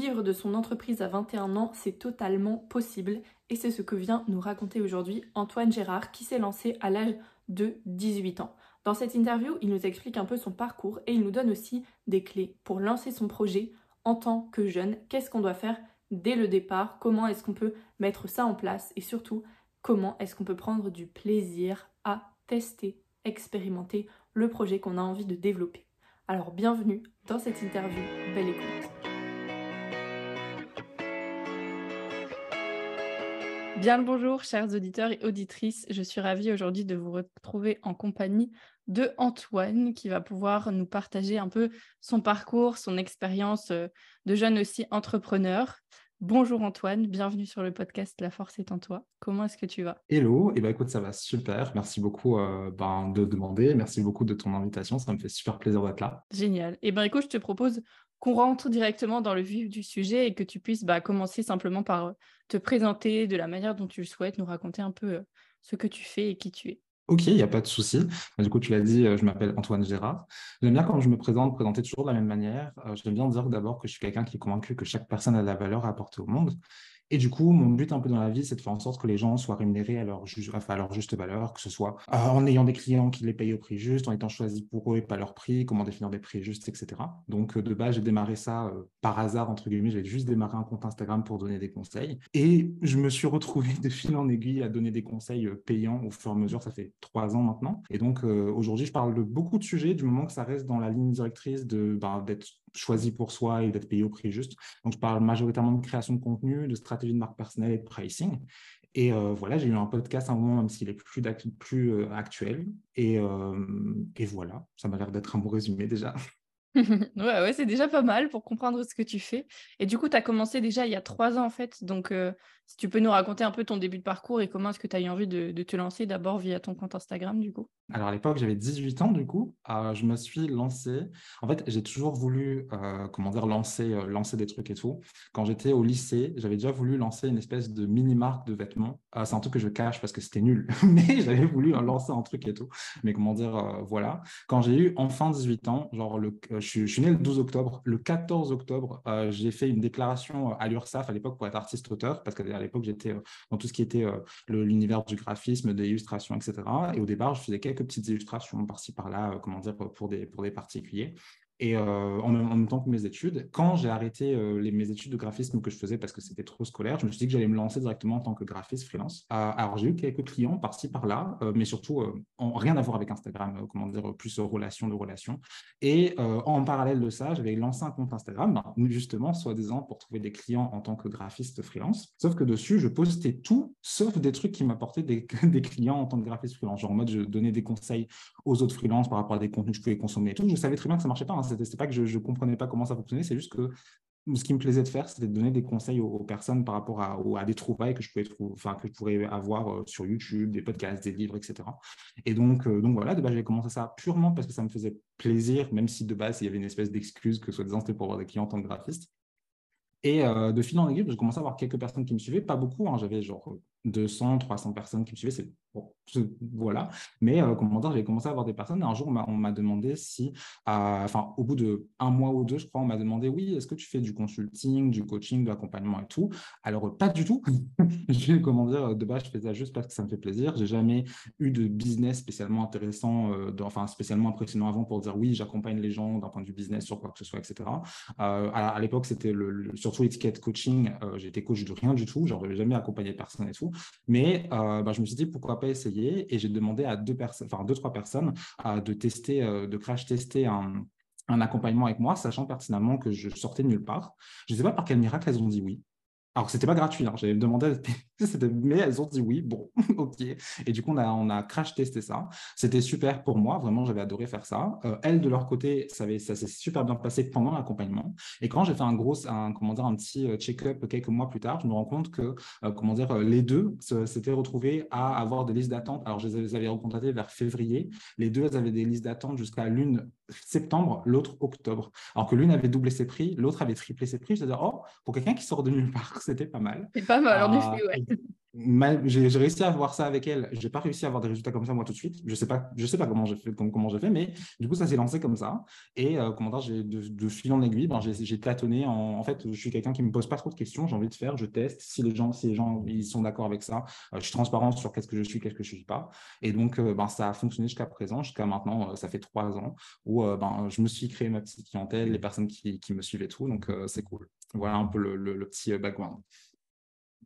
Vivre de son entreprise à 21 ans, c'est totalement possible et c'est ce que vient nous raconter aujourd'hui Antoine Gérard qui s'est lancé à l'âge de 18 ans. Dans cette interview, il nous explique un peu son parcours et il nous donne aussi des clés pour lancer son projet en tant que jeune. Qu'est-ce qu'on doit faire dès le départ? Comment est-ce qu'on peut mettre ça en place? Et surtout, comment est-ce qu'on peut prendre du plaisir à tester, expérimenter le projet qu'on a envie de développer? Alors bienvenue dans cette interview. Belle écoute Bien le bonjour, chers auditeurs et auditrices. Je suis ravie aujourd'hui de vous retrouver en compagnie de Antoine qui va pouvoir nous partager un peu son parcours, son expérience euh, de jeune aussi entrepreneur. Bonjour Antoine, bienvenue sur le podcast La force est en toi. Comment est-ce que tu vas? Hello, et eh ben, écoute, ça va super. Merci beaucoup euh, ben, de demander, merci beaucoup de ton invitation, ça me fait super plaisir d'être là. Génial. Et eh ben écoute, je te propose qu'on rentre directement dans le vif du sujet et que tu puisses bah, commencer simplement par euh, te présenter de la manière dont tu souhaites, nous raconter un peu euh, ce que tu fais et qui tu es. Ok, il n'y a pas de souci. Du coup, tu l'as dit, euh, je m'appelle Antoine Gérard. J'aime bien quand je me présente, présenter toujours de la même manière. J'aime bien dire d'abord que je suis quelqu'un qui est convaincu que chaque personne a de la valeur à apporter au monde et du coup, mon but un peu dans la vie, c'est de faire en sorte que les gens soient rémunérés à leur, juste valeur, que ce soit euh, en ayant des clients qui les payent au prix juste, en étant choisis pour eux et pas leur prix, comment définir des prix justes, etc. Donc, euh, de base, j'ai démarré ça euh, par hasard, entre guillemets. J'avais juste démarré un compte Instagram pour donner des conseils. Et je me suis retrouvé de fil en aiguille à donner des conseils payants au fur et à mesure. Ça fait trois ans maintenant. Et donc, aujourd'hui, je parle de beaucoup de sujets du moment que ça reste dans la ligne directrice de, ben, d'être choisi pour soi et d'être payé au prix juste. Donc, je parle majoritairement de création de contenu, de stratégie de marque personnelle et de pricing. Et euh, voilà, j'ai eu un podcast à un moment, même s'il est plus, plus euh, actuel. Et, euh, et voilà, ça m'a l'air d'être un bon résumé déjà. ouais, ouais c'est déjà pas mal pour comprendre ce que tu fais. Et du coup, tu as commencé déjà il y a trois ans en fait. Donc, si tu peux nous raconter un peu ton début de parcours et comment est-ce que tu as eu envie de, te lancer d'abord via ton compte Instagram du coup? Alors à l'époque, j'avais 18 ans du coup. Euh, je me suis lancé. En fait, j'ai toujours voulu, euh, comment dire, lancer, euh, lancer des trucs et tout. Quand j'étais au lycée, j'avais déjà voulu lancer une espèce de mini marque de vêtements. c'est un truc que je cache parce que c'était nul, mais j'avais voulu lancer un truc et tout. Mais comment dire, voilà. Quand j'ai eu enfin 18 ans, genre le, je, suis né le 12 octobre. Le 14 octobre, j'ai fait une déclaration à l'URSSAF à l'époque pour être artiste-auteur parce qu'à l'époque j'étais dans tout ce qui était l'univers du graphisme, des illustrations, etc. Et au départ, je faisais quelques petites illustrations par-ci par-là, euh, comment dire, pour des, pour des particuliers et euh, en, même, temps que mes études. Quand j'ai arrêté euh, mes études de graphisme que je faisais parce que c'était trop scolaire, je me suis dit que j'allais me lancer directement en tant que graphiste freelance. Euh, alors j'ai eu quelques clients par-ci par-là, mais surtout en, rien à voir avec Instagram, comment dire, plus relation de relation. Et en parallèle de ça, j'avais lancé un compte Instagram, justement, soi-disant pour trouver des clients en tant que graphiste freelance. Sauf que dessus, je postais tout, sauf des trucs qui m'apportaient des, des, clients en tant que graphiste freelance. Genre en mode, je donnais des conseils aux autres freelances par rapport à des contenus que je pouvais consommer et tout. Je savais très bien que ça marchait pas. Hein c'était pas que je ne comprenais pas comment ça fonctionnait, c'est juste que ce qui me plaisait de faire, c'était de donner des conseils aux, personnes par rapport à, des trouvailles que je, pouvais trouver, enfin, que je pourrais avoir euh, sur YouTube, des podcasts, des livres, etc. Et donc, euh, donc voilà, de base, j'ai commencé ça purement parce que ça me faisait plaisir, même si de base, il y avait une espèce d'excuse que soi-disant c'était pour avoir des clients en tant que graphiste. Et euh, de fil en aiguille, j'ai commencé à avoir quelques personnes qui me suivaient, pas beaucoup, hein, j'avais genre 200, 300 personnes qui me suivaient, c'est voilà. Mais euh, comment dire, j'ai commencé à avoir des personnes. Un jour, on m'a demandé si, euh, enfin, au bout de un mois ou deux, je crois, on m'a demandé, oui, est-ce que tu fais du consulting, du coaching, de l'accompagnement et tout? Alors, pas du tout. je, comment dire, de base, je fais ça juste parce que ça me fait plaisir. J'ai jamais eu de business spécialement intéressant, enfin, spécialement impressionnant avant pour dire, oui, j'accompagne les gens d'un point de vue business sur quoi que ce soit, etc. à, l'époque, c'était surtout l'étiquette coaching. J'étais coach de rien du tout. N'avais jamais accompagné personne et tout. Mais euh, bah, je me suis dit, pourquoi pas Et j'ai demandé à deux personnes, enfin deux, trois personnes de tester, euh, de crash tester un, accompagnement avec moi, sachant pertinemment que je sortais nulle part. Je ne sais pas par quel miracle elles ont dit oui. Alors, c'était pas gratuit, hein. j'avais demandé, mais elles ont dit oui, bon, ok. Et du coup, on a, on a crash testé ça. C'était super pour moi, vraiment, j'avais adoré faire ça. Euh, elles, de leur côté, ça, ça s'est super bien passé pendant l'accompagnement. Et quand j'ai fait un gros, un, comment dire, un petit euh, check-up quelques mois plus tard, je me rends compte que, euh, comment dire, les deux s'étaient retrouvés à avoir des listes d'attente. Alors, je les avais recontactés vers février. Les deux, elles avaient des listes d'attente jusqu'à l'une septembre, l'autre octobre. Alors que l'une avait doublé ses prix, l'autre avait triplé ses prix. Je me disais, oh, pour quelqu'un qui sort de nulle part, c'était pas mal. C'est pas mal, en effet, ouais. J'ai réussi à avoir ça avec elle. J'ai pas réussi à avoir des résultats comme ça moi tout de suite. Je sais pas, je sais pas comment j'ai fait, comment, j'ai fait, mais du coup ça s'est lancé comme ça. Et euh, comment dire, de, de, fil en aiguille, ben, j'ai tâtonné. En, fait, je suis quelqu'un qui me pose pas trop de questions. J'ai envie de faire, je teste. Si les gens, si les gens, ils sont d'accord avec ça, euh, je suis transparent sur qu'est-ce que je suis, qu'est-ce que je suis pas. Et donc, euh, ben, ça a fonctionné jusqu'à présent, jusqu'à maintenant. ça fait trois ans où ben, je me suis créé ma petite clientèle, les personnes qui, me suivent et tout. Donc c'est cool. Voilà un peu le petit background.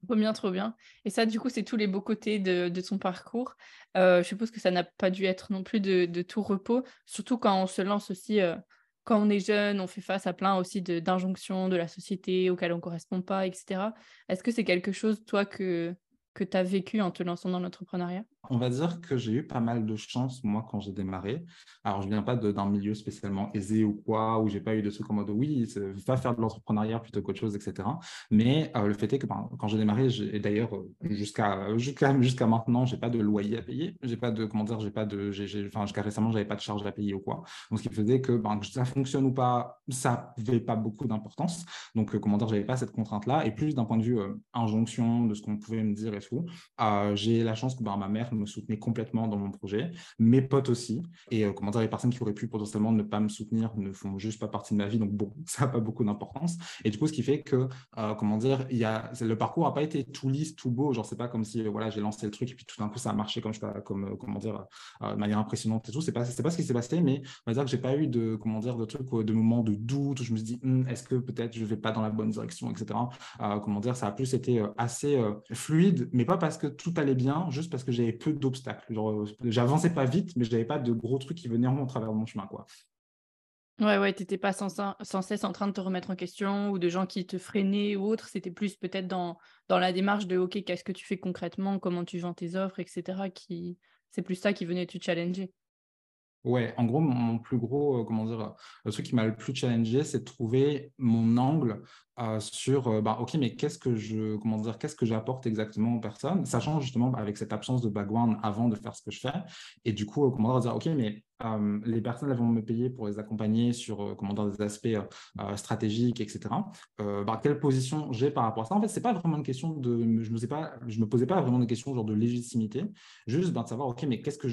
Trop bien, trop bien. Et ça, du coup, c'est tous les beaux côtés de, ton parcours. Euh, je suppose que ça n'a pas dû être non plus de, de, tout repos, surtout quand on se lance aussi, euh, quand on est jeune, on fait face à plein aussi d'injonctions de, la société auxquelles on ne correspond pas, etc. Est-ce que c'est quelque chose, toi, que, que tu as vécu en te lançant dans l'entrepreneuriat? On va dire que j'ai eu pas mal de chance, moi, quand j'ai démarré. Alors, je viens pas d'un milieu spécialement aisé ou quoi, où j'ai pas eu de trucs en mode oui, va faire de l'entrepreneuriat plutôt qu'autre chose, etc. Mais euh, le fait est que ben, quand j'ai démarré, et d'ailleurs, euh, jusqu'à jusqu'à jusqu'à maintenant, j'ai pas de loyer à payer. J'ai pas de, comment dire, j'ai pas de, enfin, jusqu'à récemment, j'avais pas de charge à payer ou quoi. Donc, ce qui faisait que, ben, ça fonctionne ou pas, ça n'avait pas beaucoup d'importance. Donc, euh, comment dire, j'avais pas cette contrainte-là. Et plus d'un point de vue injonction, de ce qu'on pouvait me dire et tout, j'ai la chance que ben, ma mère me soutenait complètement dans mon projet, mes potes aussi. Et euh, comment dire, les personnes qui auraient pu potentiellement ne pas me soutenir ne font juste pas partie de ma vie. Donc bon, ça n'a pas beaucoup d'importance. Et du coup, ce qui fait que, euh, comment dire, y a, le parcours n'a pas été tout lisse, tout beau. Genre, c'est pas comme si euh, voilà, j'ai lancé le truc et puis tout d'un coup, ça a marché comme, je, comme comment dire, de manière impressionnante et tout. C'est pas, pas ce qui s'est passé, mais on va dire que j'ai pas eu de, comment dire, de trucs, de moments de doute où je me suis dit, hum, est-ce que peut-être je vais pas dans la bonne direction, etc. comment dire, ça a plus été assez fluide, mais pas parce que tout allait bien, juste parce que j'avais peu d'obstacles euh, j'avançais pas vite, mais je n'avais pas de gros trucs qui venaient en travers de mon chemin. Quoi. Ouais, ouais, tu n'étais pas sans, sans, cesse en train de te remettre en question ou de gens qui te freinaient ou autre. C'était plus peut-être dans, dans la démarche de OK, qu'est-ce que tu fais concrètement, comment tu vends tes offres, etc. Qui... C'est plus ça qui venait te challenger. Ouais, en gros, mon plus gros, euh, comment dire, le truc qui m'a le plus challengé, c'est de trouver mon angle euh, sur, euh, bah, ok, mais qu'est-ce que je, comment dire, qu'est-ce que j'apporte exactement aux personnes, sachant justement bah, avec cette absence de background avant de faire ce que je fais, et du coup, comment dire, ok, mais les personnes elles vont me payer pour les accompagner sur comment dire, des aspects stratégiques, etc. Bah, quelle position j'ai par rapport à ça? En fait, c'est pas vraiment une question de, je me pas, je me posais pas vraiment des questions genre de légitimité, juste ben, de savoir, ok, mais qu'est-ce que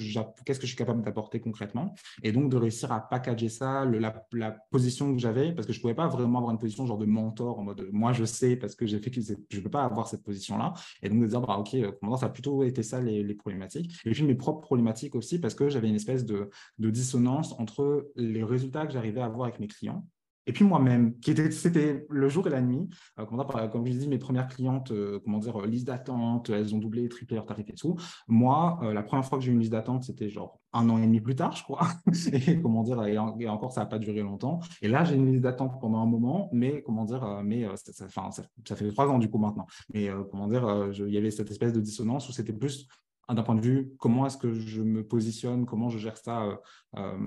qu'est-ce que je suis capable d'apporter concrètement, et donc de réussir à packager ça, la, la, position que j'avais, parce que je pouvais pas vraiment avoir une position genre de mentor en mode moi je sais parce que j'ai fait que je ne peux pas avoir cette position-là. Et donc de dire, bah, ok, euh, ça a plutôt été ça les, les, problématiques. Et puis mes propres problématiques aussi parce que j'avais une espèce de, de dissonance entre les résultats que j'arrivais à avoir avec mes clients et puis moi-même, c'était le jour et la nuit. Euh, comme, je dis, mes premières clientes, euh, comment dire, liste d'attente, elles ont doublé, triplé leur tarif et tout. Moi, la première fois que j'ai eu une liste d'attente, c'était genre un an et demi plus tard, je crois. et comment dire, et, encore, ça n'a pas duré longtemps. Et là, j'ai une liste d'attente pendant un moment, mais comment dire, mais ça, ça, ça, fait trois ans du coup maintenant. Mais comment dire, il y avait cette espèce de dissonance où c'était plus d'un point de vue comment est-ce que je me positionne, comment je gère ça, euh, euh,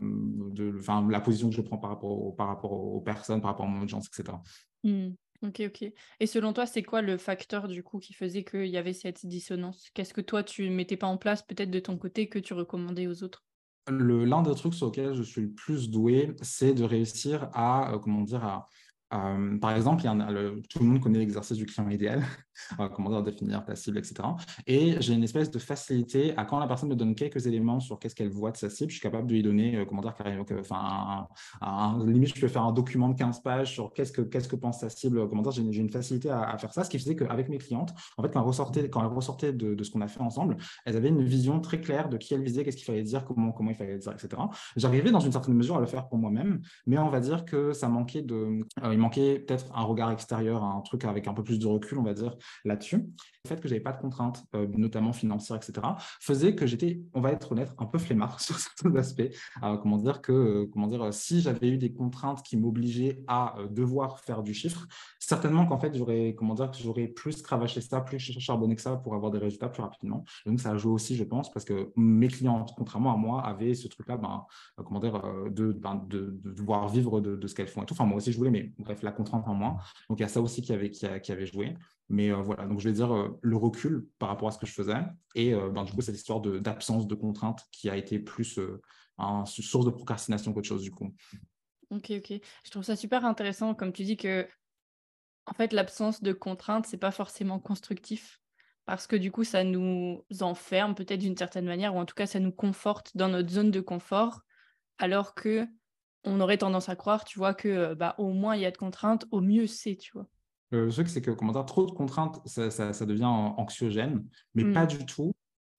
de, la position que je prends par rapport, par rapport aux personnes, par rapport à mon audience, etc. Mmh. Ok, ok. Et selon toi, c'est quoi le facteur du coup qui faisait qu'il y avait cette dissonance? Qu'est-ce que toi, tu mettais pas en place peut-être de ton côté que tu recommandais aux autres? L'un des trucs sur lesquels je suis le plus doué, c'est de réussir à, euh, comment dire, à, euh, par exemple, il y a tout le monde connaît l'exercice du client idéal, comment dire, définir ta cible, etc. Et j'ai une espèce de facilité à quand la personne me donne quelques éléments sur qu'est-ce qu'elle voit de sa cible, je suis capable de lui donner, euh, comment dire, enfin, limite, je peux faire un document de 15 pages sur qu'est-ce que, qu'est-ce que pense sa cible, comment dire, j'ai une facilité à, faire ça, ce qui faisait qu'avec mes clientes, en fait, quand elles ressortaient, quand elles ressortaient de, de ce qu'on a fait ensemble, elles avaient une vision très claire de qui elles visaient, qu'est-ce qu'il fallait dire, comment, comment il fallait dire, etc. J'arrivais dans une certaine mesure à le faire pour moi-même, mais on va dire que ça manquait de, euh, manquait peut-être un regard extérieur, un truc avec un peu plus de recul, on va dire, là-dessus. Le fait que j'avais pas de contraintes, euh, notamment financières, etc., faisait que j'étais, on va être honnête, un peu flemmard sur certains aspects. Euh, comment dire que, euh, comment dire, si j'avais eu des contraintes qui m'obligeaient à devoir faire du chiffre, certainement qu'en fait j'aurais, comment dire, que j'aurais plus cravaché ça, plus charbonné que ça pour avoir des résultats plus rapidement. donc ça a joué aussi, je pense, parce que mes clients, contrairement à moi, avaient ce truc-là, ben, comment dire, de, ben, de, de, devoir vivre de, ce qu'elles font et tout. Enfin moi aussi je voulais, mais bref, la contrainte en moins. Donc il y a ça aussi qui avait, qui avait joué. Mais euh, voilà, donc je vais dire euh, le recul par rapport à ce que je faisais. Et euh, ben, du coup, cette histoire d'absence de, contraintes qui a été plus une source de procrastination qu'autre chose, du coup. Ok, ok. Je trouve ça super intéressant, comme tu dis que, en fait, l'absence de contraintes, c'est pas forcément constructif. parce que du coup, ça nous enferme peut-être d'une certaine manière, ou en tout cas, ça nous conforte dans notre zone de confort, alors que on aurait tendance à croire, tu vois, que bah, au moins il y a de contraintes, au mieux c'est, tu vois. Le truc, c'est que comment dire, trop de contraintes, ça, ça, devient anxiogène, mais pas mmh. du tout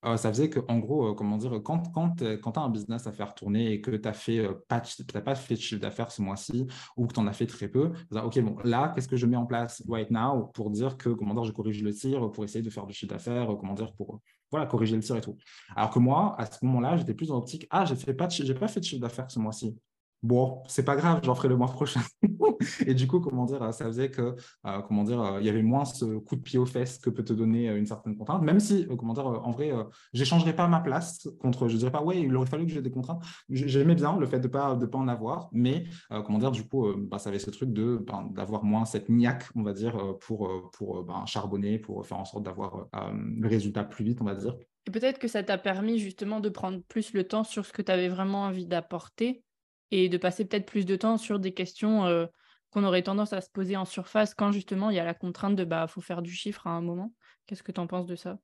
euh, ça faisait que, en gros, euh, comment dire, quand, quand, quand tu as un business à faire tourner et que tu n'as fait, euh, pas, pas fait de chiffre d'affaires ce mois-ci ou que tu en as fait très peu, OK, bon, là, qu'est-ce que je mets en place right now pour dire que, comment dire, je corrige le tir, pour essayer de faire du chiffre d'affaires, comment dire, pour voilà, corriger le tir et tout. Alors que moi, à ce moment-là, j'étais plus dans l'optique, ah, j'ai pas, pas fait de chiffre d'affaires ce mois-ci bon, c'est pas grave, j'en ferai le mois prochain. et du coup, comment dire, ça faisait que, euh, comment dire, euh, il y avait moins ce coup de pied aux fesses que peut te donner euh, une certaine contrainte, même si, comment dire, en vrai, j'échangerais pas ma place contre, je dirais pas, ouais, il aurait fallu que j'ai des contraintes. J'aimais bien le fait de pas, de pas en avoir, mais, comment dire, du coup, bah, ça avait ce truc de, ben, d'avoir moins cette niaque, on va dire, pour, pour ben, charbonner, pour faire en sorte d'avoir le résultat plus vite, on va dire. Et peut-être que ça t'a permis justement de prendre plus le temps sur ce que tu avais vraiment envie d'apporter et de passer peut-être plus de temps sur des questions euh, qu'on aurait tendance à se poser en surface quand justement il y a la contrainte de bah faut faire du chiffre à un moment. Qu'est-ce que tu en penses de ça?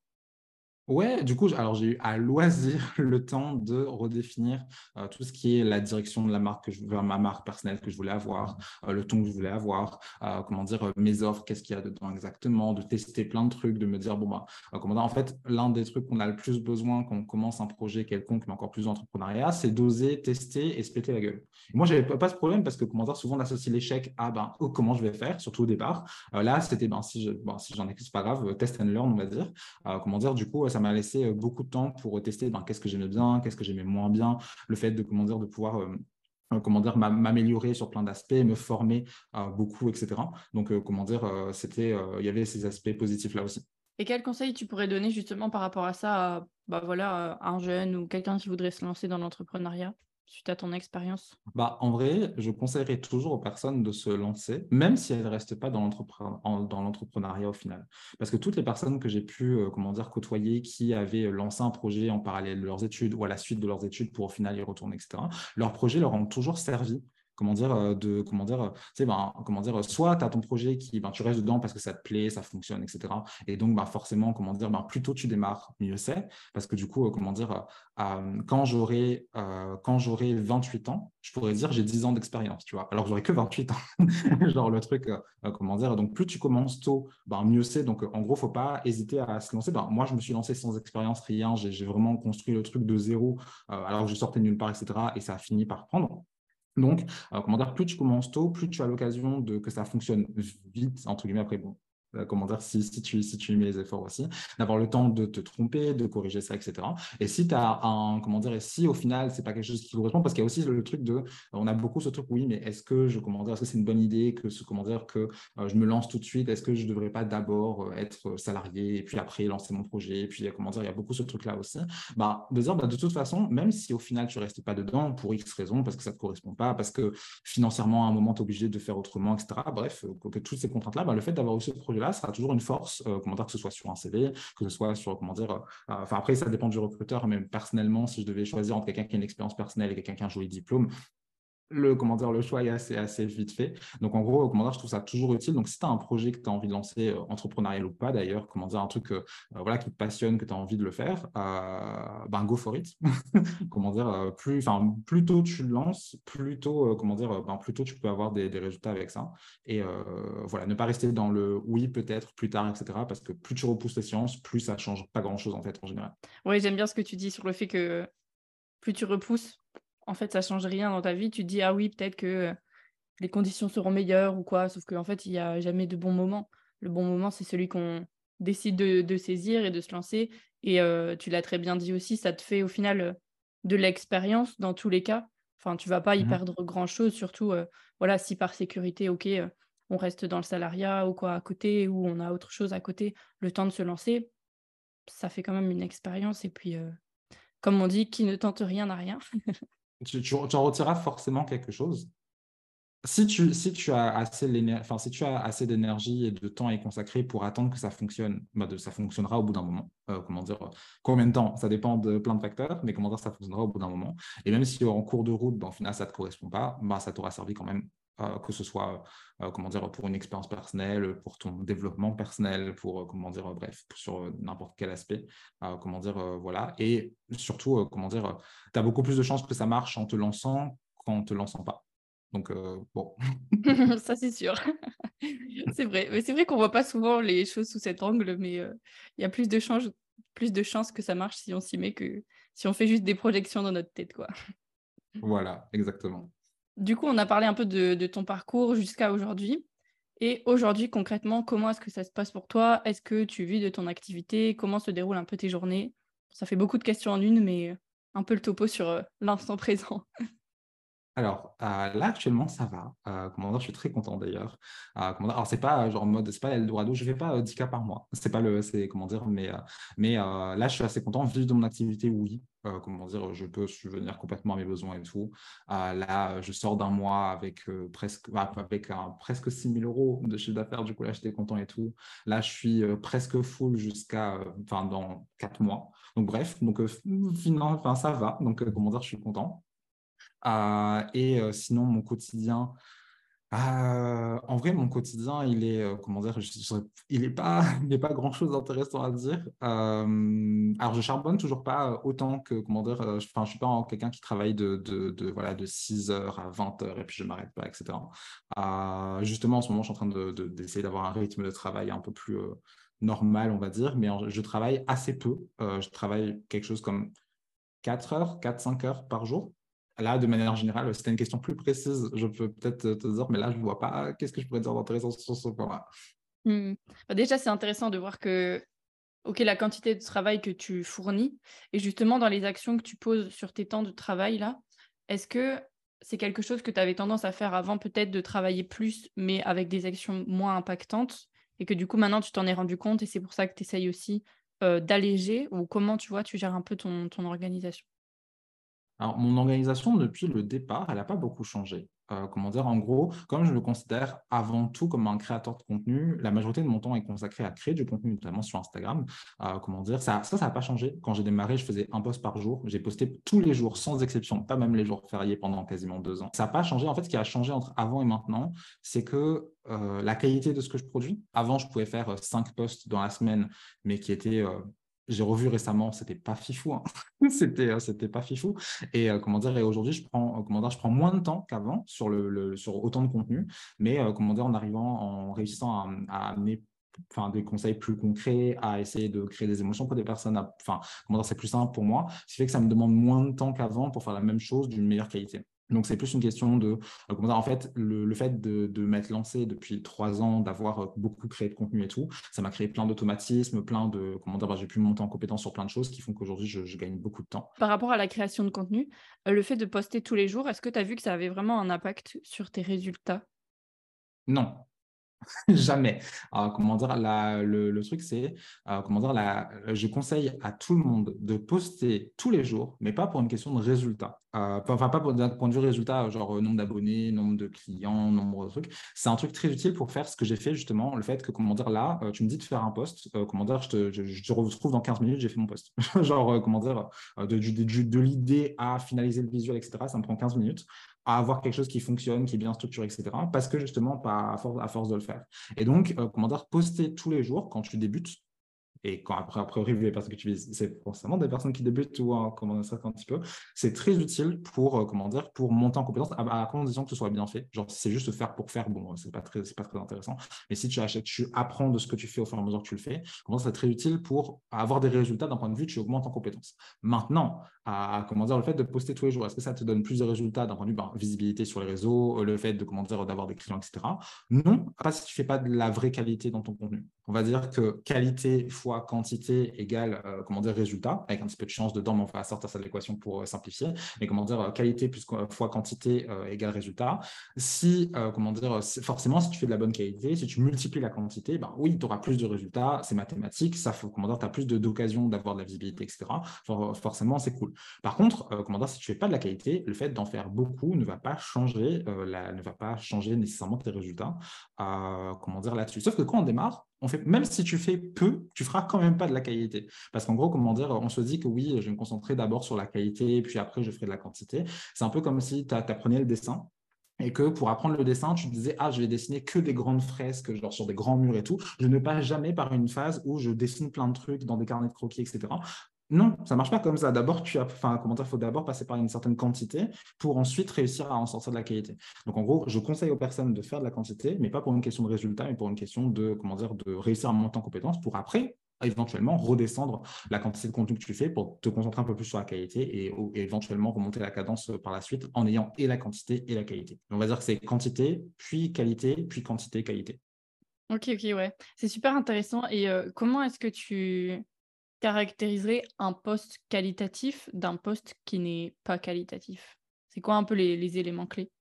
Ouais, du coup, alors j'ai eu à loisir le temps de redéfinir euh, tout ce qui est la direction de la marque que je ma marque personnelle que je voulais avoir, euh, le ton que je voulais avoir, euh, comment dire, mes offres, qu'est-ce qu'il y a dedans exactement, de tester plein de trucs, de me dire, bon, bah, comment dire, en fait, l'un des trucs qu'on a le plus besoin quand on commence un projet quelconque, mais encore plus d'entrepreneuriat, c'est d'oser tester et se péter la gueule. moi, j'avais pas ce problème parce que, comment dire, souvent on associe l'échec à, ben, oh, comment je vais faire, surtout au départ. là, c'était, ben, si j'en bon, si ai, c'est pas grave, test and learn, on va dire. comment dire, du coup, ça m'a laissé euh, beaucoup de temps pour tester ben, qu'est-ce que j'aimais bien, qu'est-ce que j'aimais moins bien, le fait de, comment dire, de pouvoir euh, euh, comment dire, m'améliorer sur plein d'aspects, me former beaucoup, etc. Donc, comment dire, c'était, il y avait ces aspects positifs là aussi. Et quel conseil tu pourrais donner justement par rapport à ça bah voilà, à un jeune ou quelqu'un qui voudrait se lancer dans l'entrepreneuriat? Suite à ton expérience? Bah, En vrai, je conseillerais toujours aux personnes de se lancer, même si elles ne restent pas dans l'entrepreneuriat au final. Parce que toutes les personnes que j'ai pu euh, côtoyer qui avaient lancé un projet en parallèle de leurs études ou à la suite de leurs études pour au final y retourner, etc., leur projet leur ont toujours servi comment dire, euh, de, comment dire, euh, tu sais, ben, comment dire, soit tu as ton projet qui, ben, tu restes dedans parce que ça te plaît, ça fonctionne, etc. Et donc, ben, forcément, comment dire, ben, plus tôt tu démarres, mieux c'est. Parce que du coup, euh, comment dire, quand j'aurai quand j'aurai 28 ans, je pourrais dire j'ai 10 ans d'expérience, tu vois. Alors que j'aurai que 28 ans. Genre le truc, comment dire, donc plus tu commences tôt, ben, mieux c'est. Donc, en gros, faut pas hésiter à se lancer. Ben, moi, je me suis lancé sans expérience, rien. J'ai vraiment construit le truc de zéro alors que je sortais nulle part, etc. Et ça a fini par prendre. Donc, euh, comment dire, plus tu commences tôt, plus tu as l'occasion de que ça fonctionne vite, entre guillemets. Après, bon, comment dire, si, tu, si tu mets les efforts aussi, d'avoir le temps de te tromper, de corriger ça, etc. Et si tu as un, comment dire, et si au final, c'est pas quelque chose qui correspond, parce qu'il y a aussi le truc de, on a beaucoup ce truc, oui, mais est-ce que je, comment dire, est-ce que c'est une bonne idée que ce, comment dire, que euh, je me lance tout de suite, est-ce que je devrais pas d'abord euh, être salarié et puis après lancer mon projet, et puis comment dire, il y a beaucoup ce truc-là aussi, bah, de dire, bah, de toute façon, même si au final tu restes pas dedans pour X raisons, parce que ça te correspond pas, parce que financièrement, à un moment, tu es obligé de faire autrement, etc. Bref, que, toutes ces contraintes-là, bah, le fait d'avoir eu ce projet là sera toujours une force, euh, comment dire, que ce soit sur un CV, que ce soit sur, comment dire, euh, enfin après, ça dépend du recruteur, mais personnellement, si je devais choisir entre quelqu'un qui a une expérience personnelle et quelqu'un qui a un joli diplôme, le, comment dire, le choix est assez, vite fait. Donc, en gros, comment dire, je trouve ça toujours utile. Donc, si tu as un projet que tu as envie de lancer, euh, entrepreneurial ou pas d'ailleurs, comment dire, un truc euh, euh, voilà, qui te passionne, que tu as envie de le faire, ben, go for it. comment dire, plus, tôt tu le lances, plus tôt, comment dire, ben, plus tôt tu peux avoir des, résultats avec ça. Et voilà, ne pas rester dans le oui, peut-être, plus tard, etc. Parce que plus tu repousses les sciences, plus ça change pas grand-chose en fait, en général. Oui, j'aime bien ce que tu dis sur le fait que plus tu repousses, en fait, ça change rien dans ta vie. Tu te dis, ah oui, peut-être que les conditions seront meilleures ou quoi. Sauf qu'en fait, il n'y a jamais de bon moment. Le bon moment, c'est celui qu'on décide de, saisir et de se lancer. Et tu l'as très bien dit aussi, ça te fait au final de l'expérience dans tous les cas. Enfin, tu vas pas y mmh perdre grand-chose, surtout voilà, si par sécurité, ok, on reste dans le salariat ou quoi à côté, ou on a autre chose à côté, le temps de se lancer, ça fait quand même une expérience. Et puis, comme on dit, qui ne tente rien n'a rien. tu, en retireras forcément quelque chose. Si tu, as assez d'énergie et de temps à y consacrer pour attendre que ça fonctionne, bah de, ça fonctionnera au bout d'un moment. Euh, comment dire, combien de temps? Ça dépend de plein de facteurs, mais comment dire, ça fonctionnera au bout d'un moment. Et même si en cours de route, bah, final, ça ne te correspond pas, bah, ça t'aura servi quand même que ce soit comment dire, pour une expérience personnelle, pour ton développement personnel, pour, comment dire, bref, sur n'importe quel aspect. comment dire, voilà. Et surtout, comment dire, tu as beaucoup plus de chances que ça marche en te lançant qu'en te lançant pas. Donc, bon. ça, c'est sûr. c'est vrai. Mais c'est vrai qu'on voit pas souvent les choses sous cet angle, mais il y a plus de, chances, plus de chances que ça marche si on s'y met que si on fait juste des projections dans notre tête, quoi. Voilà, exactement. Du coup, on a parlé un peu de, ton parcours jusqu'à aujourd'hui. Et aujourd'hui, concrètement, comment est-ce que ça se passe pour toi? Est-ce que tu vis de ton activité? Comment se déroulent un peu tes journées? Ça fait beaucoup de questions en une, mais un peu le topo sur euh, l'instant présent. Alors euh, là actuellement ça va. Euh, je suis très content d'ailleurs. Euh, alors c'est pas genre en mode c'est pas Eldorado, je fais pas 10 cas par mois. C'est pas le c'est comment dire mais mais là je suis assez content vivre de mon activité oui. comment dire, je peux subvenir complètement à mes besoins et tout. là, je sors d'un mois avec presque bah, avec presque 6 000 euros de chiffre d'affaires. Du coup, là, j'étais content et tout. Là, je suis presque full jusqu'à, enfin, dans 4 mois. Donc, bref, donc, ça va. Donc, comment dire, je suis content. Euh, et euh, sinon, mon quotidien, euh, en vrai, mon quotidien, il est, comment dire, il n'est pas, pas grand-chose d'intéressant à dire. alors, je charbonne toujours pas autant que, comment dire, je suis pas quelqu'un qui travaille de, de, voilà, de 6 heures à 20 heures et puis je m'arrête pas, etc. justement, en ce moment, je suis en train d'essayer d'avoir un rythme de travail un peu plus normal, on va dire, mais je travaille assez peu. je travaille quelque chose comme 4 heures, 4-5 heures par jour. Là, de manière générale, as une question plus précise, je peux peut-être te dire, mais là, je ne vois pas qu'est-ce que je pourrais dire d'intéressant sur ce point-là. Mmh. Bah, déjà, c'est intéressant de voir que, OK, la quantité de travail que tu fournis, et justement dans les actions que tu poses sur tes temps de travail, là, est-ce que c'est quelque chose que tu avais tendance à faire avant, peut-être de travailler plus, mais avec des actions moins impactantes, et que du coup, maintenant, tu t'en es rendu compte, et c'est pour ça que tu essayes aussi euh, d'alléger, ou comment, tu vois, tu gères un peu ton organisation? Alors, mon organisation, depuis le départ, elle n'a pas beaucoup changé. Euh, comment dire, en gros, comme je le considère avant tout comme un créateur de contenu, la majorité de mon temps est consacré à créer du contenu, notamment sur Instagram. Euh, comment dire, ça, ça, n'a pas changé. Quand j'ai démarré, je faisais un post par jour. J'ai posté tous les jours, sans exception, pas même les jours fériés pendant quasiment deux ans. Ça n'a pas changé. En fait, ce qui a changé entre avant et maintenant, c'est que euh, la qualité de ce que je produis. Avant, je pouvais faire cinq posts dans la semaine, mais qui étaient j'ai revu récemment, c'était pas fifou, hein. c'était euh, c'était pas fifou. Et euh, comment dire, aujourd'hui je prends euh, comment dire, je prends moins de temps qu'avant sur le, sur autant de contenu, mais comment dire, en arrivant, en réussissant à, amener enfin, des conseils plus concrets, à essayer de créer des émotions pour des personnes, enfin, comment c'est plus simple pour moi, ce qui fait que ça me demande moins de temps qu'avant pour faire la même chose d'une meilleure qualité. Donc, c'est plus une question de, euh, comment dire, en fait, le, fait de, de m'être lancé depuis trois ans, d'avoir euh, beaucoup créé de contenu et tout, ça m'a créé plein d'automatismes, plein de, comment dire, bah, j'ai pu monter en compétence sur plein de choses qui font qu'aujourd'hui, je, gagne beaucoup de temps. Par rapport à la création de contenu, euh, le fait de poster tous les jours, est-ce que tu as vu que ça avait vraiment un impact sur tes résultats? Non, Jamais. comment dire, le, truc, c'est, comment dire, je conseille à tout le monde de poster tous les jours, mais pas pour une question de résultat. enfin, pas pour d'un point de vue résultat, genre euh, nombre d'abonnés, nombre de clients, nombre de trucs. C'est un truc très utile pour faire ce que j'ai fait justement, le fait que, comment dire, là, euh, tu me dis de faire un post, euh, comment dire, je te, retrouve dans 15 minutes, j'ai fait mon post. genre, comment dire, de l'idée à finaliser le visuel, etc., ça me prend 15 minutes à avoir quelque chose qui fonctionne, qui est bien structuré, etc. Parce que justement, pas à force, à force de le faire. Et donc, euh, comment dire, poster tous les jours quand tu débutes, et quand après, a priori, les personnes que tu vises, c'est forcément des personnes qui débutent ou euh, comment ça un petit peu, c'est très utile pour, euh, comment dire, pour monter en compétence à, condition que ce soit bien fait? Genre, si c'est juste faire pour faire, bon, c'est pas très, pas très intéressant. Mais si tu achètes, tu apprends de ce que tu fais au fur et à mesure que tu le fais, comment c'est très utile pour avoir des résultats d'un point de vue, tu augmentes en compétence. Maintenant, à, comment dire, le fait de poster tous les jours, est-ce que ça te donne plus de résultats d'un point de vue ben, visibilité sur les réseaux, le fait de, comment dire, d'avoir des clients, etc. Non, pas si tu fais pas de la vraie qualité dans ton contenu. On va dire que qualité fois quantité égale euh, comment dire résultat, avec un petit peu de chance dedans, mais on va sortir cette équation pour euh, simplifier. Mais comment dire euh, qualité plus fois quantité égale résultat. Si comment dire forcément si tu fais de la bonne qualité, si tu multiplies la quantité, ben oui, tu auras plus de résultats, c'est mathématique, ça faut comment dire, tu as plus d'occasions d'avoir de la visibilité, etc. forcément, c'est cool. Par contre, comment dire, si tu fais pas de la qualité, le fait d'en faire beaucoup ne va pas changer la, ne va pas changer nécessairement tes résultats. comment dire là-dessus. Sauf que quand on démarre, fait, même si tu fais peu, tu feras quand même pas de la qualité. Parce qu'en gros, comment dire, on se dit que oui, je vais me concentrer d'abord sur la qualité, puis après, je ferai de la quantité. C'est un peu comme si tu apprenais le dessin et que pour apprendre le dessin, tu disais, ah, je vais dessiner que des grandes fresques, genre sur des grands murs et tout. Je ne passe jamais par une phase où je dessine plein de trucs dans des carnets de croquis, etc. Non, ça marche pas comme ça. D'abord, tu as, enfin, comment il faut d'abord passer par une certaine quantité pour ensuite réussir à en sortir de la qualité. Donc, en gros, je conseille aux personnes de faire de la quantité, mais pas pour une question de résultat, mais pour une question de, comment dire, de réussir à monter en compétence pour après éventuellement redescendre la quantité de contenu que tu fais pour te concentrer un peu plus sur la qualité et, éventuellement remonter la cadence par la suite en ayant et la quantité et la qualité. On va dire que c'est quantité, puis qualité, puis quantité, qualité. Ok, ok, ouais. C'est super intéressant. Et euh, comment est-ce que tu caractériserais un poste qualitatif d'un poste qui n'est pas qualitatif? C'est quoi un peu les, éléments clés?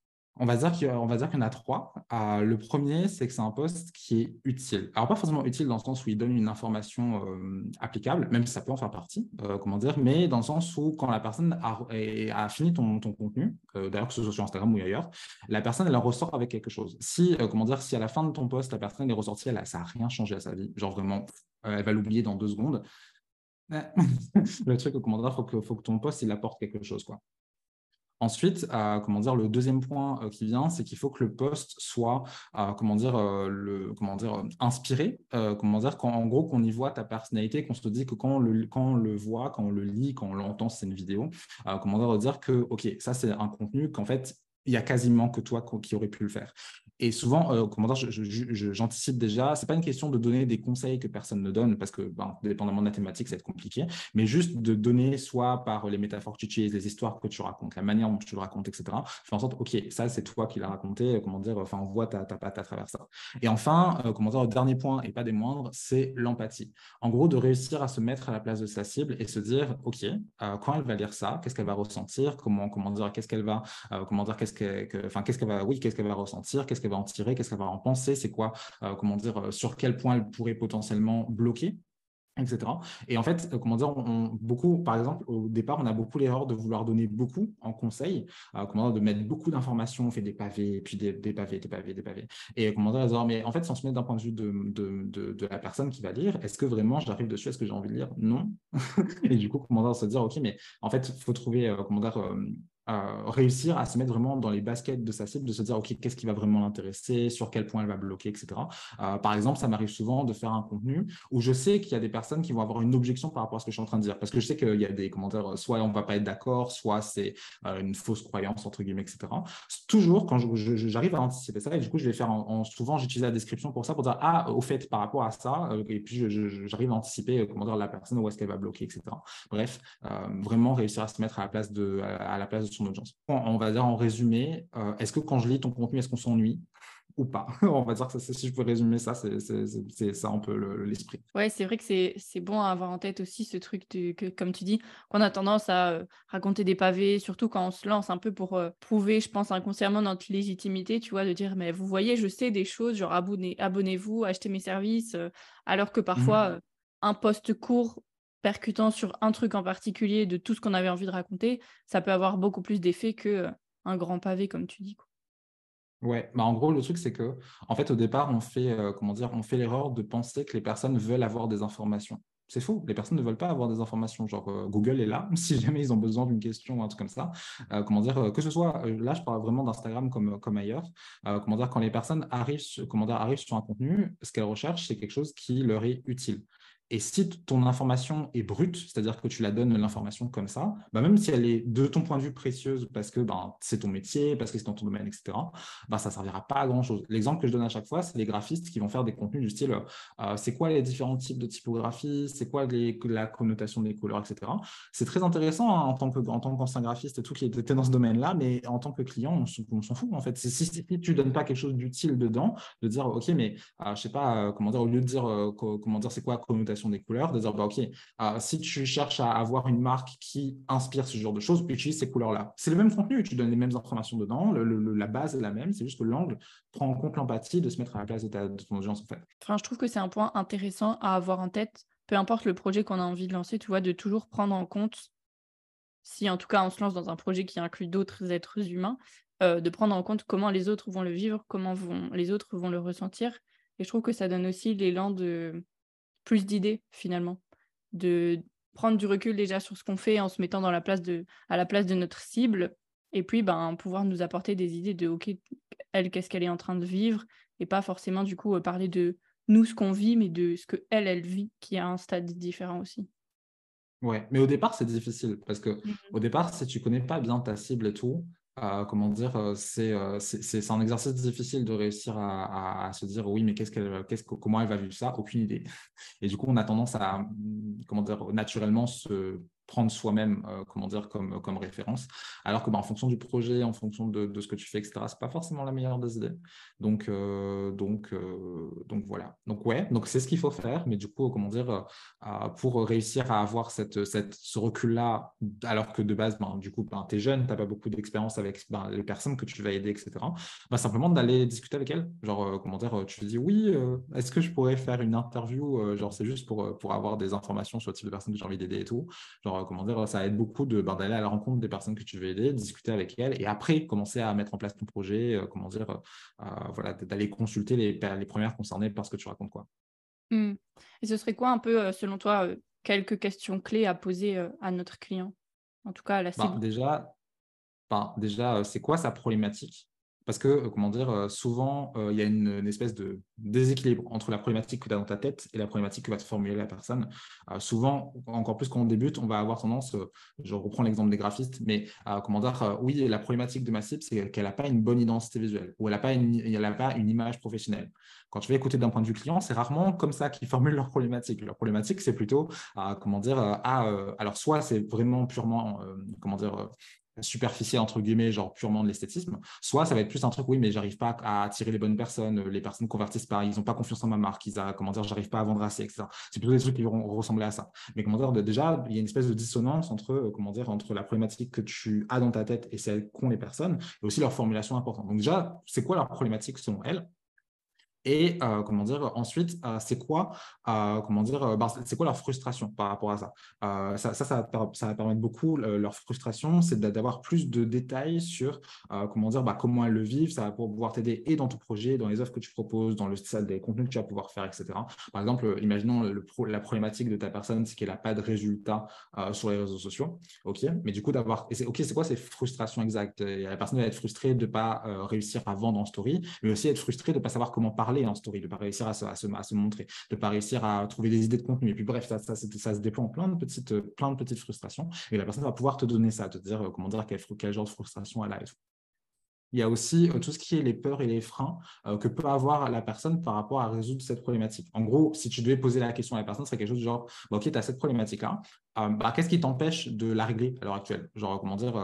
On va dire qu'il y en a trois. Euh, le premier, c'est que c'est un poste qui est utile. Alors, pas forcément utile dans le sens où il donne une information euh, applicable, même si ça peut en faire partie, euh, comment dire, mais dans le sens où quand la personne a, fini ton, contenu, d'ailleurs que ce soit sur Instagram ou ailleurs, la personne, elle en ressort avec quelque chose. Si, comment dire, si à la fin de ton poste, la personne est ressortie, elle, ça n'a rien changé à sa vie, genre vraiment, elle va l'oublier dans deux secondes, le truc, comment dire, faut que, faut que ton poste, il apporte quelque chose, quoi. Ensuite, euh, comment dire, le deuxième point euh, qui vient, c'est qu'il faut que le poste soit, euh, comment dire, comment dire, inspiré. comment dire, en gros, qu'on y voit ta personnalité, qu'on se dit que quand on le, quand on le voit, quand on le lit, quand on l'entend, c'est une vidéo. comment dire, dire que, ok, ça c'est un contenu qu'en fait il y a quasiment que toi qui aurais pu le faire. Et souvent, euh, comment dire, j'anticipe déjà, ce n'est pas une question de donner des conseils que personne ne donne, parce que, ben, dépendamment de la thématique, ça va être compliqué, mais juste de donner soit par les métaphores que tu utilises, les histoires que tu racontes, la manière dont tu le racontes, etc. Faire en sorte, OK, ça, c'est toi qui l'as raconté, euh, comment dire, enfin, on voit ta, patte à travers ça. Et enfin, euh, comment dire, dernier point, et pas des moindres, c'est l'empathie. En gros, de réussir à se mettre à la place de sa cible et se dire, OK, quand elle va lire ça, qu'est-ce qu'elle va ressentir, comment, comment dire, qu'est-ce qu'elle va, comment dire, qu'est-ce qu'est-ce qu'elle va, oui, qu'est-ce qu'elle va ressentir, en tirer, qu'est-ce qu'elle va en penser, c'est quoi, euh, comment dire, euh, sur quel point elle pourrait potentiellement bloquer etc. Et en fait, euh, comment dire, beaucoup, par exemple, au départ, on a beaucoup l'erreur de vouloir donner beaucoup en conseil, comment dire, de mettre beaucoup d'informations, on fait des pavés, puis des, pavés, des pavés, des pavés. Et comment dire, mais en fait, sans se mettre d'un point de vue de, la personne qui va lire, est-ce que vraiment j'arrive dessus, est-ce que j'ai envie de lire? Non. et du coup, comment dire, se dire, OK, mais en fait, il faut trouver, comment dire, réussir à se mettre vraiment dans les baskets de sa cible, de se dire, OK, qu'est-ce qui va vraiment l'intéresser, sur quel point elle va bloquer, etc. Euh, par exemple, ça m'arrive souvent de faire un contenu où je sais qu'il y a des personnes qui vont avoir une objection par rapport à ce que je suis en train de dire, parce que je sais qu'il y a des commentaires, soit on ne va pas être d'accord, soit c'est euh, une fausse croyance, entre guillemets, etc. Toujours, quand j'arrive à anticiper ça, et du coup, je vais faire en, souvent, j'utilise la description pour ça, pour dire, ah, au fait, par rapport à ça, euh, et puis j'arrive à anticiper, comment dire, la personne, où est-ce qu'elle va bloquer, etc. Bref, vraiment réussir à se mettre à la place de, à la place de audience. On va dire en résumé, euh, est-ce que quand je lis ton contenu, est-ce qu'on s'ennuie ou pas? On va dire que si je peux résumer ça, c'est ça un peu l'esprit. ouais, c'est vrai que c'est bon à avoir en tête aussi ce truc que, comme tu dis, qu'on a tendance à euh, raconter des pavés, surtout quand on se lance un peu pour euh, prouver, je pense, inconsciemment notre légitimité, tu vois, de dire, mais vous voyez, je sais des choses, genre abonnez-vous, achetez mes services, alors que parfois, mmh. un poste court percutant sur un truc en particulier de tout ce qu'on avait envie de raconter, ça peut avoir beaucoup plus d'effet que euh, un grand pavé, comme tu dis. Quoi. Ouais, bah en gros, le truc, c'est que, fait, au départ, on fait, euh, comment dire, on fait l'erreur de penser que les personnes veulent avoir des informations. C'est faux, les personnes ne veulent pas avoir des informations. Genre, euh, Google est là, si jamais ils ont besoin d'une question ou un truc comme ça. comment dire, que ce soit, là, je parle vraiment d'Instagram comme, comme ailleurs. comment dire, quand les personnes arrivent, arrivent sur un contenu, ce qu'elles recherchent, c'est quelque chose qui leur est utile. Et si ton information est brute, c'est-à-dire que tu la donnes l'information comme ça, bah même si elle est de ton point de vue précieuse parce que ben, c'est ton métier, parce que c'est dans ton domaine, etc., bah, ça ne servira pas à grand-chose. L'exemple que je donne à chaque fois, c'est les graphistes qui vont faire des contenus du style euh, c'est quoi les différents types de typographie, c'est quoi la connotation des couleurs, etc. C'est très intéressant hein, en tant qu'ancien graphiste et tout qui était dans ce domaine-là, mais en tant que client, on, s'en fout en fait. Si, si, tu ne donnes pas quelque chose d'utile dedans, de dire ok, mais euh, je sais pas, euh, comment dire, au lieu de dire comment dire c'est quoi la connotation des couleurs, de dire, bah, OK, euh, si tu cherches à avoir une marque qui inspire ce genre de choses, utilise ces couleurs-là. C'est le même contenu, tu donnes les mêmes informations dedans, la base est la même, c'est juste que l'angle prend en compte l'empathie de se mettre à la place de, ta, ton audience. Enfin, je trouve que c'est un point intéressant à avoir en tête, peu importe le projet qu'on a envie de lancer, tu vois, de toujours prendre en compte, si en tout cas on se lance dans un projet qui inclut d'autres êtres humains, euh, de prendre en compte comment les autres vont le vivre, comment vont, les autres vont le ressentir. Et je trouve que ça donne aussi l'élan de, plus d'idées finalement, de prendre du recul déjà sur ce qu'on fait en se mettant dans la place de, à la place de notre cible Et puis, ben, pouvoir nous apporter des idées de, OK, elle, qu'est-ce qu'elle est en train de vivre, et pas forcément, du coup, parler de nous, ce qu'on vit, mais de ce que elle, elle vit, qui à un stade différent aussi. Ouais, mais au départ, c'est difficile parce que mmh au départ, si tu connais pas bien ta cible et tout, comment dire, euh, euh, c'est c'est un exercice difficile de réussir à, se dire oui, mais qu'est-ce qu'elle, qu'est-ce comment elle va vivre ça? Aucune idée. Et du coup, on a tendance à, comment dire, naturellement se prendre soi-même, euh, comment dire, comme, comme référence. Alors que, bah, en fonction du projet, en fonction de, de ce que tu fais, etc., c'est pas forcément la meilleure des idées. Donc, euh, donc, euh, donc voilà. Donc ouais, donc c'est ce qu'il faut faire. Mais du coup, comment dire, pour réussir à avoir cette, cette ce recul-là, alors que de base, ben, du coup, ben, tu es jeune, tu n'as pas beaucoup d'expérience avec ben, les personnes que tu vas aider, etc. Ben, simplement d'aller discuter avec elles. Genre, comment dire, tu te dis oui, est-ce que je pourrais faire une interview Genre, c'est juste pour, pour avoir des informations sur le type de personne que j'ai envie d'aider et tout. Genre, euh, comment dire, ça aide beaucoup de, ben, d'aller à la rencontre des personnes que tu veux aider, discuter avec elles et après commencer à mettre en place ton projet, euh, comment dire, euh, voilà, d'aller consulter les, les premières concernées par ce que tu racontes. Quoi. Mmh. Et ce serait quoi un peu, selon toi, quelques questions clés à poser à notre client? En tout cas, à la ben, déjà, ben, déjà c'est quoi sa problématique? Parce que, euh, comment dire, euh, souvent, euh, il y a une, espèce de déséquilibre entre la problématique que tu as dans ta tête et la problématique que va te formuler la personne. souvent, encore plus quand on débute, on va avoir tendance, je reprends l'exemple des graphistes, mais comment dire, oui, la problématique de ma cible, c'est qu'elle n'a pas une bonne identité visuelle ou elle n'a pas, une, pas une image professionnelle. Quand tu vas écouter d'un point de vue client, c'est rarement comme ça qu'ils formulent leur problématique. Leur problématique, c'est plutôt, comment dire, ah, alors soit c'est vraiment purement, comment dire, superficielle, entre guillemets, genre purement de l'esthétisme, soit ça va être plus un truc, oui, mais j'arrive pas à attirer les bonnes personnes, les personnes convertissent pas, ils n'ont pas confiance en ma marque, ils a, comment dire, j'arrive pas à vendre assez, etc. C'est plutôt des trucs qui vont ressembler à ça. Mais comment dire, déjà, il y a une espèce de dissonance entre, euh, comment dire, entre la problématique que tu as dans ta tête et celle qu'ont les personnes, et aussi leur formulation importante. Donc déjà, c'est quoi leur problématique selon elles? Et euh, comment dire, ensuite, euh, c'est quoi, euh, c'est quoi leur frustration par rapport à ça? Ça, ça, ça, va permettre beaucoup leur frustration, c'est d'avoir plus de détails sur comment dire, bah, comment elles le vivent. Ça va pouvoir t'aider et dans ton projet, dans les offres que tu proposes, dans le style des contenus que tu vas pouvoir faire, etc. Par exemple, imaginons le la problématique de ta personne, c'est qu'elle n'a pas de résultats sur les réseaux sociaux. Ok, mais du coup d'avoir, ok, c'est quoi ces frustrations exactes? La personne va être frustrée de ne pas réussir à vendre en story, mais aussi être frustrée de ne pas savoir comment parler en story, de ne pas réussir à se, montrer, de ne pas réussir à trouver des idées de contenu. Et puis bref, ça, se déploie en plein de, petites, plein de petites frustrations. Et la personne va pouvoir te donner ça, te dire euh, comment dire quel, genre de frustration elle a. Il y a aussi euh, tout ce qui est les peurs et les freins euh, que peut avoir la personne par rapport à résoudre cette problématique. En gros, si tu devais poser la question à la personne, ce serait quelque chose du genre bah, Ok, tu as cette problématique-là, bah, qu'est-ce qui t'empêche de la régler à l'heure actuelle? Genre, comment dire,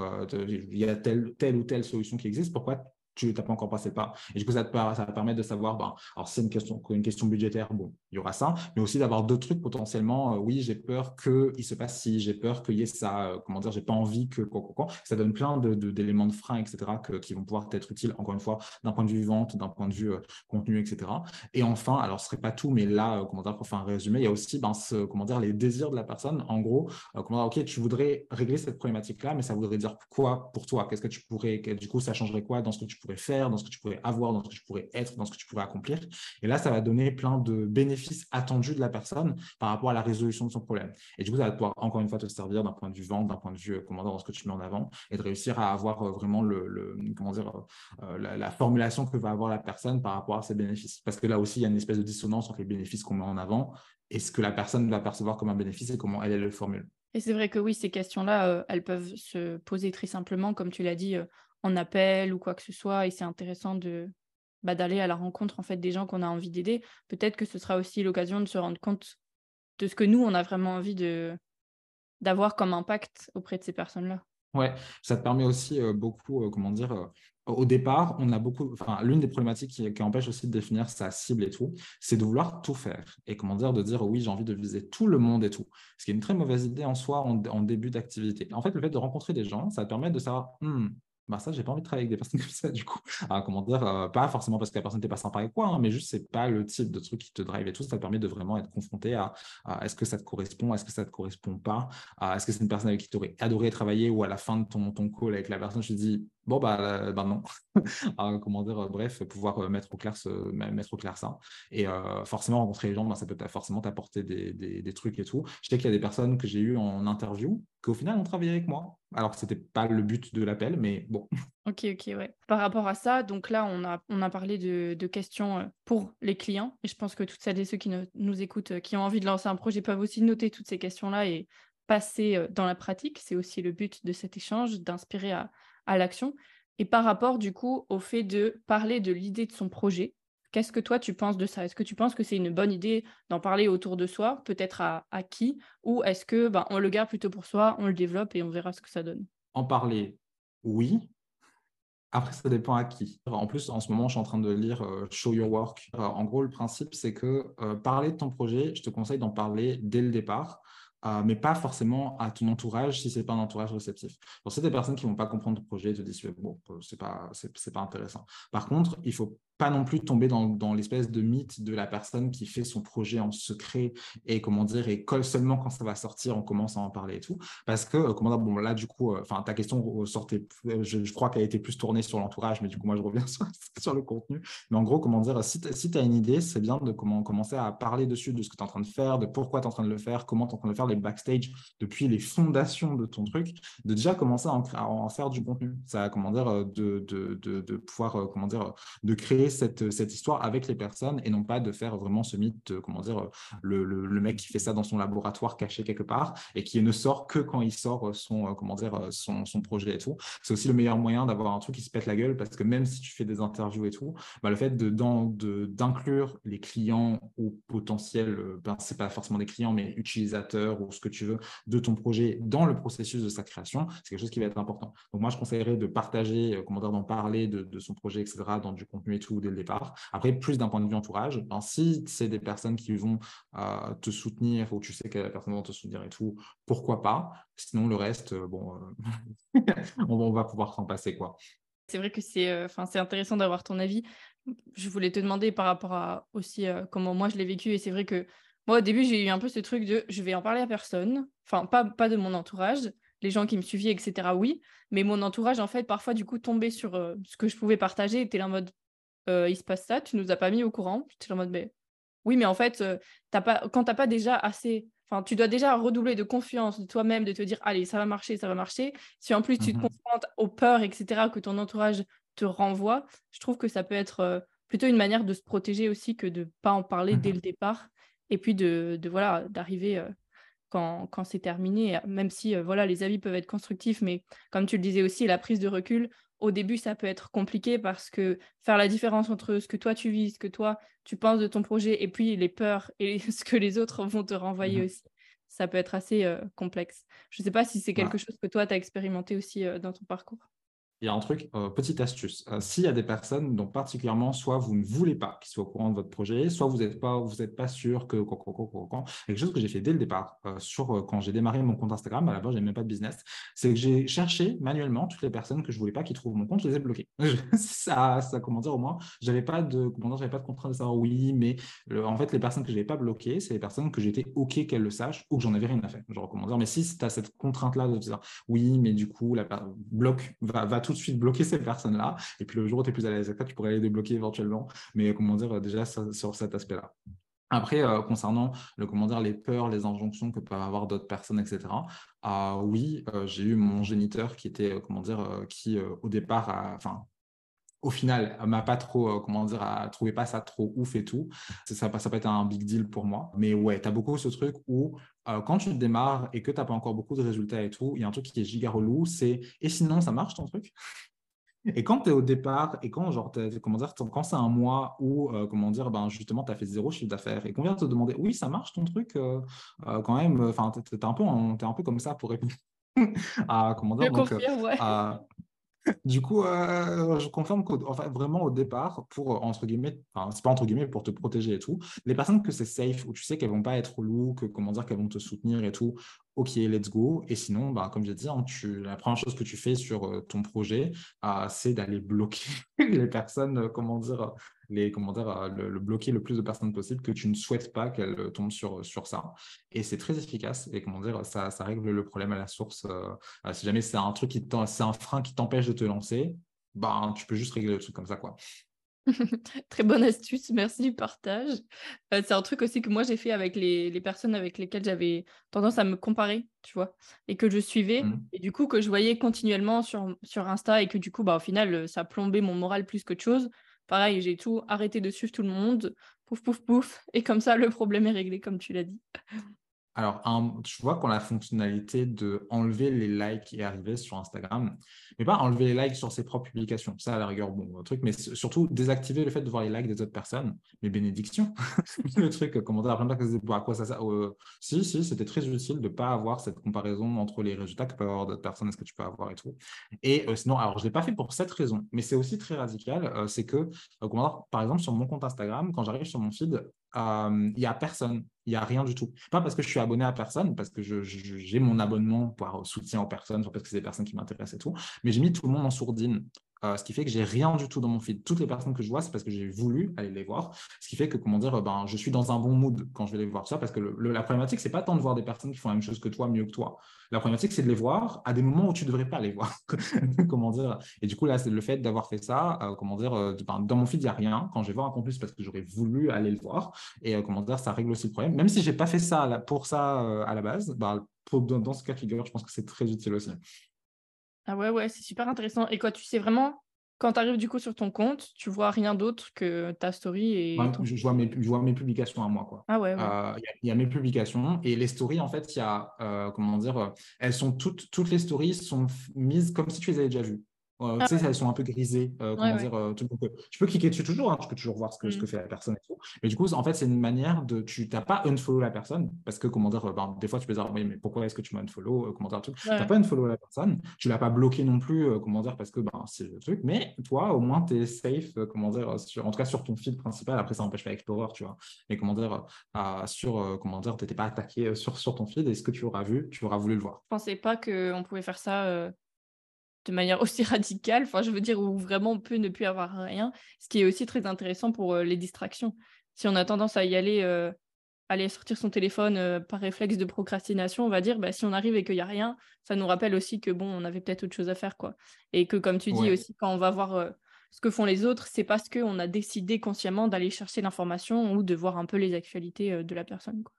il y a telle, telle ou telle solution qui existe, pourquoi tu n'as pas encore passé pas. Et du coup, ça, te, ça va permettre de savoir, ben, alors c'est une question, une question budgétaire, bon, il y aura ça, mais aussi d'avoir d'autres trucs potentiellement. Euh, oui, j'ai peur qu'il se passe ci, j'ai peur qu'il y ait ça, euh, comment dire, j'ai pas envie que quoi, quoi, quoi. Ça donne plein d'éléments de, de, frein, etc., qui vont pouvoir être utiles, encore une fois, d'un point de vue vente, d'un point de vue euh, contenu, etc. Et enfin, alors ce serait pas tout, mais là, comment dire, pour faire un résumé, il y a aussi, ben, comment dire, les désirs de la personne. En gros, comment dire, ok, tu voudrais régler cette problématique-là, mais ça voudrait dire quoi pour toi? Qu'est-ce que tu pourrais, du coup, ça changerait quoi dans ce que tu faire, dans ce que tu pourrais avoir, dans ce que tu pourrais être, dans ce que tu pourrais accomplir. Et là, ça va donner plein de bénéfices attendus de la personne par rapport à la résolution de son problème. Et du coup, ça va pouvoir encore une fois te servir d'un point de vue vente, d'un point de vue euh, commandant dans ce que tu mets en avant et de réussir à avoir euh, vraiment le, comment dire, euh, la, formulation que va avoir la personne par rapport à ses bénéfices. Parce que là aussi, il y a une espèce de dissonance entre les bénéfices qu'on met en avant et ce que la personne va percevoir comme un bénéfice et comment elle, elle le formule. Et c'est vrai que oui, ces questions-là, elles peuvent se poser très simplement, comme tu l'as dit, en appel ou quoi que ce soit. Et c'est intéressant de bah, d'aller à la rencontre en fait des gens qu'on a envie d'aider. Peut-être que ce sera aussi l'occasion de se rendre compte de ce que nous, on a vraiment envie de d'avoir comme impact auprès de ces personnes-là. Ouais, ça te permet aussi beaucoup, comment dire, au départ, on a beaucoup, enfin, l'une des problématiques qui, empêche aussi de définir sa cible et tout, c'est de vouloir tout faire et comment dire, de dire oui, j'ai envie de viser tout le monde et tout. Ce qui est une très mauvaise idée en soi en, début d'activité. En fait, le fait de rencontrer des gens, ça permet de savoir, hmm, bah ça, j'ai pas envie de travailler avec des personnes comme ça, du coup. Ah, comment dire, euh, pas forcément parce que la personne n'était pas sympa avec quoi, hein, mais juste, c'est pas le type de truc qui te drive et tout. Ça te permet de vraiment être confronté à, est-ce que ça te correspond, est-ce que ça te correspond pas, est-ce que c'est une personne avec qui tu aurais adoré travailler ou à la fin de ton, ton call avec la personne, je te dis, Bon, bah, bah non. comment dire, bref, pouvoir mettre au clair, ce, mettre clair ça. Et forcément, rencontrer les gens, bah, ça peut forcément t'apporter des, trucs et tout. Je sais qu'il y a des personnes que j'ai eues en interview qui, au final, ont travaillé avec moi. Alors que ce n'était pas le but de l'appel, mais bon. Ok, ok, ouais. Par rapport à ça, donc là, on a, on a parlé de, de questions pour les clients. Et je pense que toutes celles et ceux qui nous écoutent, qui ont envie de lancer un projet, peuvent aussi noter toutes ces questions-là et passer dans la pratique. C'est aussi le but de cet échange, d'inspirer à à l'action. Et par rapport, du coup, au fait de parler de l'idée de son projet, qu'est-ce que toi, tu penses de ça? Est-ce que tu penses que c'est une bonne idée d'en parler autour de soi, peut-être à, qui? Ou est-ce que ben, on le garde plutôt pour soi, on le développe et on verra ce que ça donne? En parler, oui. Après, ça dépend à qui. En plus, en ce moment, je suis en train de lire euh, Show Your Work. en gros, le principe, c'est que euh, parler de ton projet, je te conseille d'en parler dès le départ. Euh, mais pas forcément à ton entourage si ce n'est pas un entourage réceptif. Pour c'est des personnes qui vont pas comprendre ton projet et te disent bon, c'est pas, c'est, pas intéressant. Par contre, il faut pas non plus tomber dans, l'espèce de mythe de la personne qui fait son projet en secret et comment dire et colle seulement quand ça va sortir on commence à en parler et tout. Parce que euh, comment dire bon là du coup euh, enfin ta question sortait je, crois qu'elle a été plus tournée sur l'entourage mais du coup moi je reviens sur, le contenu. Mais en gros comment dire si tu as une idée c'est bien de comment commencer à parler dessus de ce que tu es en train de faire de pourquoi tu es en train de le faire comment tu es en train de faire les backstage depuis les fondations de ton truc de déjà commencer à en, faire du contenu. Ça comment dire euh, de, de, de pouvoir comment dire de créer cette, cette, histoire avec les personnes et non pas de faire vraiment ce mythe, comment dire, le, le, mec qui fait ça dans son laboratoire caché quelque part et qui ne sort que quand il sort son, comment dire, son, son projet et tout. C'est aussi le meilleur moyen d'avoir un truc qui se pète la gueule parce que même si tu fais des interviews et tout, bah, le fait d'inclure les clients ou potentiels, ben, c'est pas forcément des clients, mais utilisateurs ou ce que tu veux de ton projet dans le processus de sa création, c'est quelque chose qui va être important. Donc moi, je conseillerais de partager, comment dire, d'en parler de, de son projet, etc., dans du contenu et tout, dès le départ. Après, plus d'un point de vue entourage, ben, si c'est des personnes qui vont euh, te soutenir ou tu sais que la personne va te soutenir et tout, pourquoi pas? Sinon, le reste, euh, bon, euh, on, va pouvoir s'en passer. quoi. C'est vrai que c'est c'est intéressant d'avoir ton avis. Je voulais te demander par rapport à aussi comment moi je l'ai vécu. Et c'est vrai que moi, au début, j'ai eu un peu ce truc de je vais en parler à personne. Enfin, pas, pas de mon entourage les gens qui me suivaient, etc. Oui, mais mon entourage, en fait, parfois, du coup, tombait sur ce que je pouvais partager, était là en mode euh, il se passe ça, tu nous as pas mis au courant? J'étais en mode, mais oui, mais en fait, euh, as pas, quand t'as pas déjà assez, enfin, tu dois déjà redoubler de confiance de toi-même, de te dire, allez, ça va marcher, ça va marcher. Si en plus tu te mmh confrontes aux peurs, etc., que ton entourage te renvoie, je trouve que ça peut être euh, plutôt une manière de se protéger aussi que de pas en parler dès mmh le départ, et puis de, de voilà, d'arriver quand, quand c'est terminé, même si voilà, les avis peuvent être constructifs, mais comme tu le disais aussi, la prise de recul, au début, ça peut être compliqué parce que faire la différence entre ce que toi tu vis, ce que toi tu penses de ton projet et puis les peurs et ce que les autres vont te renvoyer mmh aussi, ça peut être assez euh, complexe. Je ne sais pas si c'est quelque chose que toi tu as expérimenté aussi euh, dans ton parcours il y a un truc, euh, petite astuce. Euh, s'il y a des personnes dont particulièrement, soit vous ne voulez pas qu'ils soient au courant de votre projet, soit vous n'êtes pas, vous pas sûr que quelque chose que j'ai fait dès le départ, euh, sur quand j'ai démarré mon compte Instagram, à la base, je même pas de business, c'est que j'ai cherché manuellement toutes les personnes que je voulais pas qu'ils trouvent mon compte, je les ai bloquées. ça, ça, comment dire, au moins, j'avais pas de, comment j'avais pas de contrainte de savoir oui, mais en fait, les personnes que je n'avais pas bloquées, c'est les personnes que j'étais OK qu'elles le sachent ou que j'en avais rien à faire. Genre, comment dire, mais si tu as cette contrainte-là de dire oui, mais du coup, la bloc va, va tout de suite bloquer ces personnes-là. Et puis le jour où tu es plus à l'aise avec ça, tu pourrais les débloquer éventuellement. Mais comment dire, déjà sur cet aspect-là. Après, euh, concernant le, comment dire, les peurs, les injonctions que peuvent avoir d'autres personnes, etc., euh, oui, euh, j'ai eu mon géniteur qui était, comment dire, qui au départ, enfin, au final, m'a pas trop, comment dire, a trouvé pas ça trop ouf et tout. Ça, ça, ça peut être un big deal pour moi. Mais ouais, tu as beaucoup ce truc où quand tu démarres et que tu n'as pas encore beaucoup de résultats et tout, il y a un truc qui est giga relou, c'est et sinon ça marche ton truc? Et quand tu es au départ et quand genre comment dire quand c'est un mois où comment dire ben justement tu as fait zéro chiffre d'affaires et qu'on vient te demander oui ça marche ton truc quand même enfin tu es, un peu un peu comme ça pour répondre à comment dire donc, ouais. Du coup, euh, je confirme qu'en vraiment au départ, pour entre guillemets, enfin, c'est pas entre guillemets pour te protéger et tout, les personnes que c'est safe, où tu sais qu'elles vont pas être loup, que comment dire, qu'elles vont te soutenir et tout, ok, let's go. Et sinon, bah, comme j'ai dit, hein, la première chose que tu fais sur ton projet, c'est d'aller bloquer les personnes, comment dire, les commentaires, le, bloquer le plus de personnes possible que tu ne souhaites pas qu'elles tombent sur, sur ça. Et c'est très efficace. Et comment dire, ça, règle le problème à la source. si jamais c'est un truc qui c'est un frein qui t'empêche de te lancer, bah, tu peux juste régler le truc comme ça, quoi. Très bonne astuce, merci du partage. Euh, c'est un truc aussi que moi j'ai fait avec les, les personnes avec lesquelles j'avais tendance à me comparer, tu vois, et que je suivais, mmh. et du coup que je voyais continuellement sur, sur Insta, et que du coup, bah, au final, ça plombait mon moral plus qu'autre chose. Pareil, j'ai tout arrêté de suivre tout le monde, pouf, pouf, pouf, et comme ça, le problème est réglé, comme tu l'as dit. Alors, tu vois qu'on a la fonctionnalité de enlever les likes et arriver sur Instagram, mais pas enlever les likes sur ses propres publications. Ça, à la rigueur, bon, truc, mais surtout désactiver le fait de voir les likes des autres personnes. Mais bénédiction, le truc, comment dire, à quoi ça sert euh, Si, si, c'était très utile de ne pas avoir cette comparaison entre les résultats que peuvent avoir d'autres personnes, est-ce que tu peux avoir et tout. Et euh, sinon, alors, je ne l'ai pas fait pour cette raison, mais c'est aussi très radical. Euh, c'est que, par exemple, sur mon compte Instagram, quand j'arrive sur mon feed, il n'y a personne, il n'y a rien du tout. Pas parce que je suis abonné à personne, parce que j'ai mon abonnement pour soutien aux personnes, parce que c'est des personnes qui m'intéressent et tout, mais j'ai mis tout le monde en sourdine. Euh, ce qui fait que j'ai rien du tout dans mon feed. Toutes les personnes que je vois, c'est parce que j'ai voulu aller les voir. Ce qui fait que, comment dire, ben, je suis dans un bon mood quand je vais les voir. Ça, parce que la problématique, c'est pas tant de voir des personnes qui font la même chose que toi, mieux que toi. La problématique, c'est de les voir à des moments où tu devrais pas les voir. comment dire Et du coup, là, c'est le fait d'avoir fait ça, euh, comment dire, euh, ben, dans mon feed, il n'y a rien. Quand je vais voir un campus, parce que j'aurais voulu aller le voir. Et comment dire, ça règle aussi le problème. Même si je n'ai pas fait ça pour ça à la base, ben, dans ce cas de figure, je pense que c'est très utile aussi. Ah ouais, ouais, c'est super intéressant. Et quoi, tu sais vraiment, quand tu arrives du coup sur ton compte, tu vois rien d'autre que ta story et. je, vois mes, je vois mes publications à moi. Quoi. Ah ouais. Euh, il y, a mes publications et les stories, en fait, il y a, euh, comment dire, elles sont toutes, toutes les stories sont mises comme si tu les avais déjà vues. Euh, ah tu sais, elles sont un peu grisées. Euh, comment dire, euh, tu, peux, cliquer dessus toujours, hein, tu peux toujours voir ce que, ce que mmh. fait la personne et tout. Mais du coup, en fait, c'est une manière de. Tu n'as pas unfollow la personne parce que, comment dire, ben, des fois, tu peux dire, oui, mais pourquoi est-ce que tu m'as unfollow comment dire, Tu n'as pas unfollow la personne, tu l'as pas bloqué non plus, comment dire, parce que ben, c'est le truc. Mais toi, au moins, tu es safe, comment dire, sur, en tout cas sur ton fil principal. Après, ça n'empêche pas Explorer, tu vois. Mais comment dire, sur, comment dire, tu n'étais pas attaqué sur, sur ton feed et ce que tu auras vu, tu auras voulu le voir. Je pensais pas qu'on pouvait faire ça de manière aussi radicale, enfin je veux dire où vraiment on peut ne plus avoir rien, ce qui est aussi très intéressant pour les distractions. Si on a tendance à y aller, euh, aller sortir son téléphone euh, par réflexe de procrastination, on va dire, bah, si on arrive et qu'il n'y a rien, ça nous rappelle aussi que bon, on avait peut-être autre chose à faire, quoi. Et que comme tu dis aussi, quand on va voir ce que font les autres, c'est parce qu'on a décidé consciemment d'aller chercher l'information ou de voir un peu les actualités de la personne, quoi.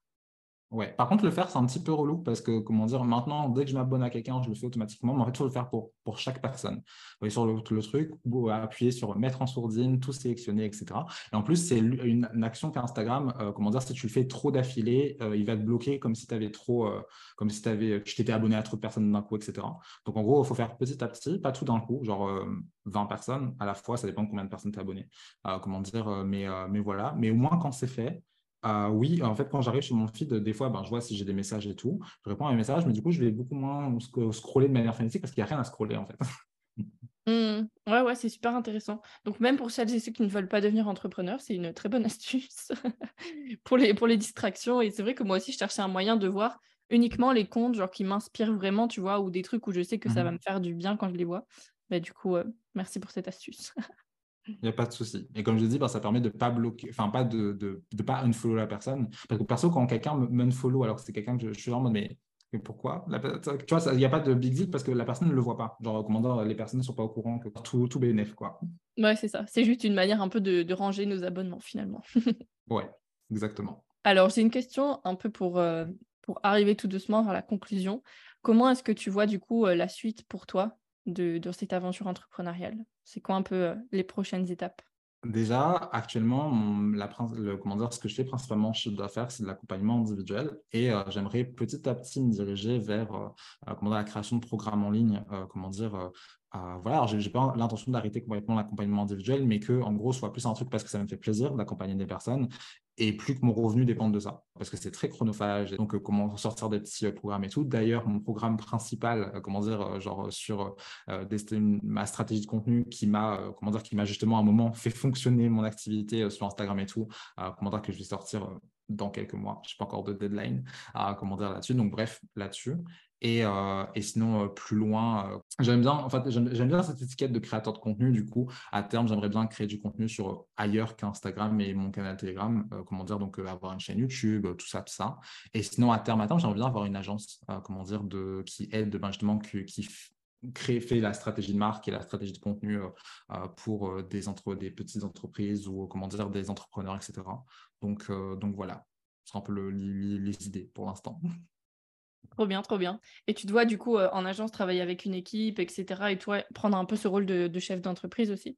Ouais. Par contre, le faire, c'est un petit peu relou parce que, comment dire, maintenant, dès que je m'abonne à quelqu'un, je le fais automatiquement. Mais en fait, il faut le faire pour, pour chaque personne. Vous sur le, truc, ou appuyer sur mettre en sourdine, tout sélectionner, etc. Et en plus, c'est une, action qu'Instagram, euh, comment dire, si tu le fais trop d'affilée, euh, il va te bloquer comme si tu avais trop, euh, comme si avais, tu t'étais abonné à trop de personnes d'un coup, etc. Donc, en gros, il faut faire petit à petit, pas tout d'un coup, genre 20 personnes à la fois, ça dépend de combien de personnes tu es abonné. comment dire, mais, mais voilà. Mais au moins, quand c'est fait, ah oui, en fait, quand j'arrive sur mon feed, des fois, ben, je vois si j'ai des messages et tout. Je réponds à mes messages, mais du coup, je vais beaucoup moins scroller de manière frénétique parce qu'il n'y a rien à scroller, en fait. Mmh. Ouais, ouais, c'est super intéressant. Donc, même pour celles et ceux qui ne veulent pas devenir entrepreneurs, c'est une très bonne astuce pour, les, pour les distractions. Et c'est vrai que moi aussi, je cherchais un moyen de voir uniquement les comptes genre, qui m'inspirent vraiment, tu vois, ou des trucs où je sais que ça va mmh me faire du bien quand je les vois. Bah, du coup, merci pour cette astuce. Il n'y a pas de souci. Et comme je dis, bah, ça permet de pas bloquer, enfin pas de, de, de, pas unfollow la personne. Parce que perso, quand quelqu'un m'unfollow alors que c'est quelqu'un que je, suis en mode, mais, mais pourquoi? Tu vois, il n'y a pas de big deal parce que la personne ne le voit pas. Genre, comment les personnes ne sont pas au courant que tout, tout bénéf, quoi. Ouais, c'est ça. C'est juste une manière un peu de, de ranger nos abonnements finalement. ouais, exactement. Alors, j'ai une question un peu pour, euh, pour arriver tout doucement vers la conclusion. Comment est-ce que tu vois du coup euh, la suite pour toi? De, cette aventure entrepreneuriale? C'est quoi un peu euh, les prochaines étapes? Déjà, actuellement, le, comment ce que je fais principalement chez d'affaires, c'est de l'accompagnement individuel et euh, j'aimerais petit à petit me diriger vers euh, la création de programmes en ligne, comment dire, voilà, je n'ai pas l'intention d'arrêter complètement l'accompagnement individuel, mais que en gros soit plus un truc parce que ça me fait plaisir d'accompagner des personnes et plus que mon revenu dépende de ça, parce que c'est très chronophage. donc, euh, comment sortir des petits euh, programmes et tout. D'ailleurs, mon programme principal, euh, comment dire, genre sur ma stratégie de contenu qui m'a, comment dire, qui m'a justement à un moment fait fonctionner mon activité sur Instagram et tout. comment dire que je vais sortir dans quelques mois. Je n'ai pas encore de deadline à comment dire là-dessus. Donc, bref, là-dessus. Et, euh, et, sinon, euh, plus loin, euh, j'aime bien, en fait, j'aime bien cette étiquette de créateur de contenu. Du coup, à terme, j'aimerais bien créer du contenu sur ailleurs qu'Instagram et mon canal Telegram. comment dire, donc avoir une chaîne YouTube, tout ça, tout ça. Et sinon, à terme, à terme, j'aimerais bien avoir une agence, comment dire, de, qui aide ben, justement, qui, qui fait la stratégie de marque et la stratégie de contenu pour des, entre, des petites entreprises ou comment dire, des entrepreneurs, etc. Donc, donc voilà, ce sera un peu les idées pour l'instant. Trop bien, trop bien. Et tu dois du coup en agence travailler avec une équipe, etc. Et toi prendre un peu ce rôle de chef d'entreprise aussi?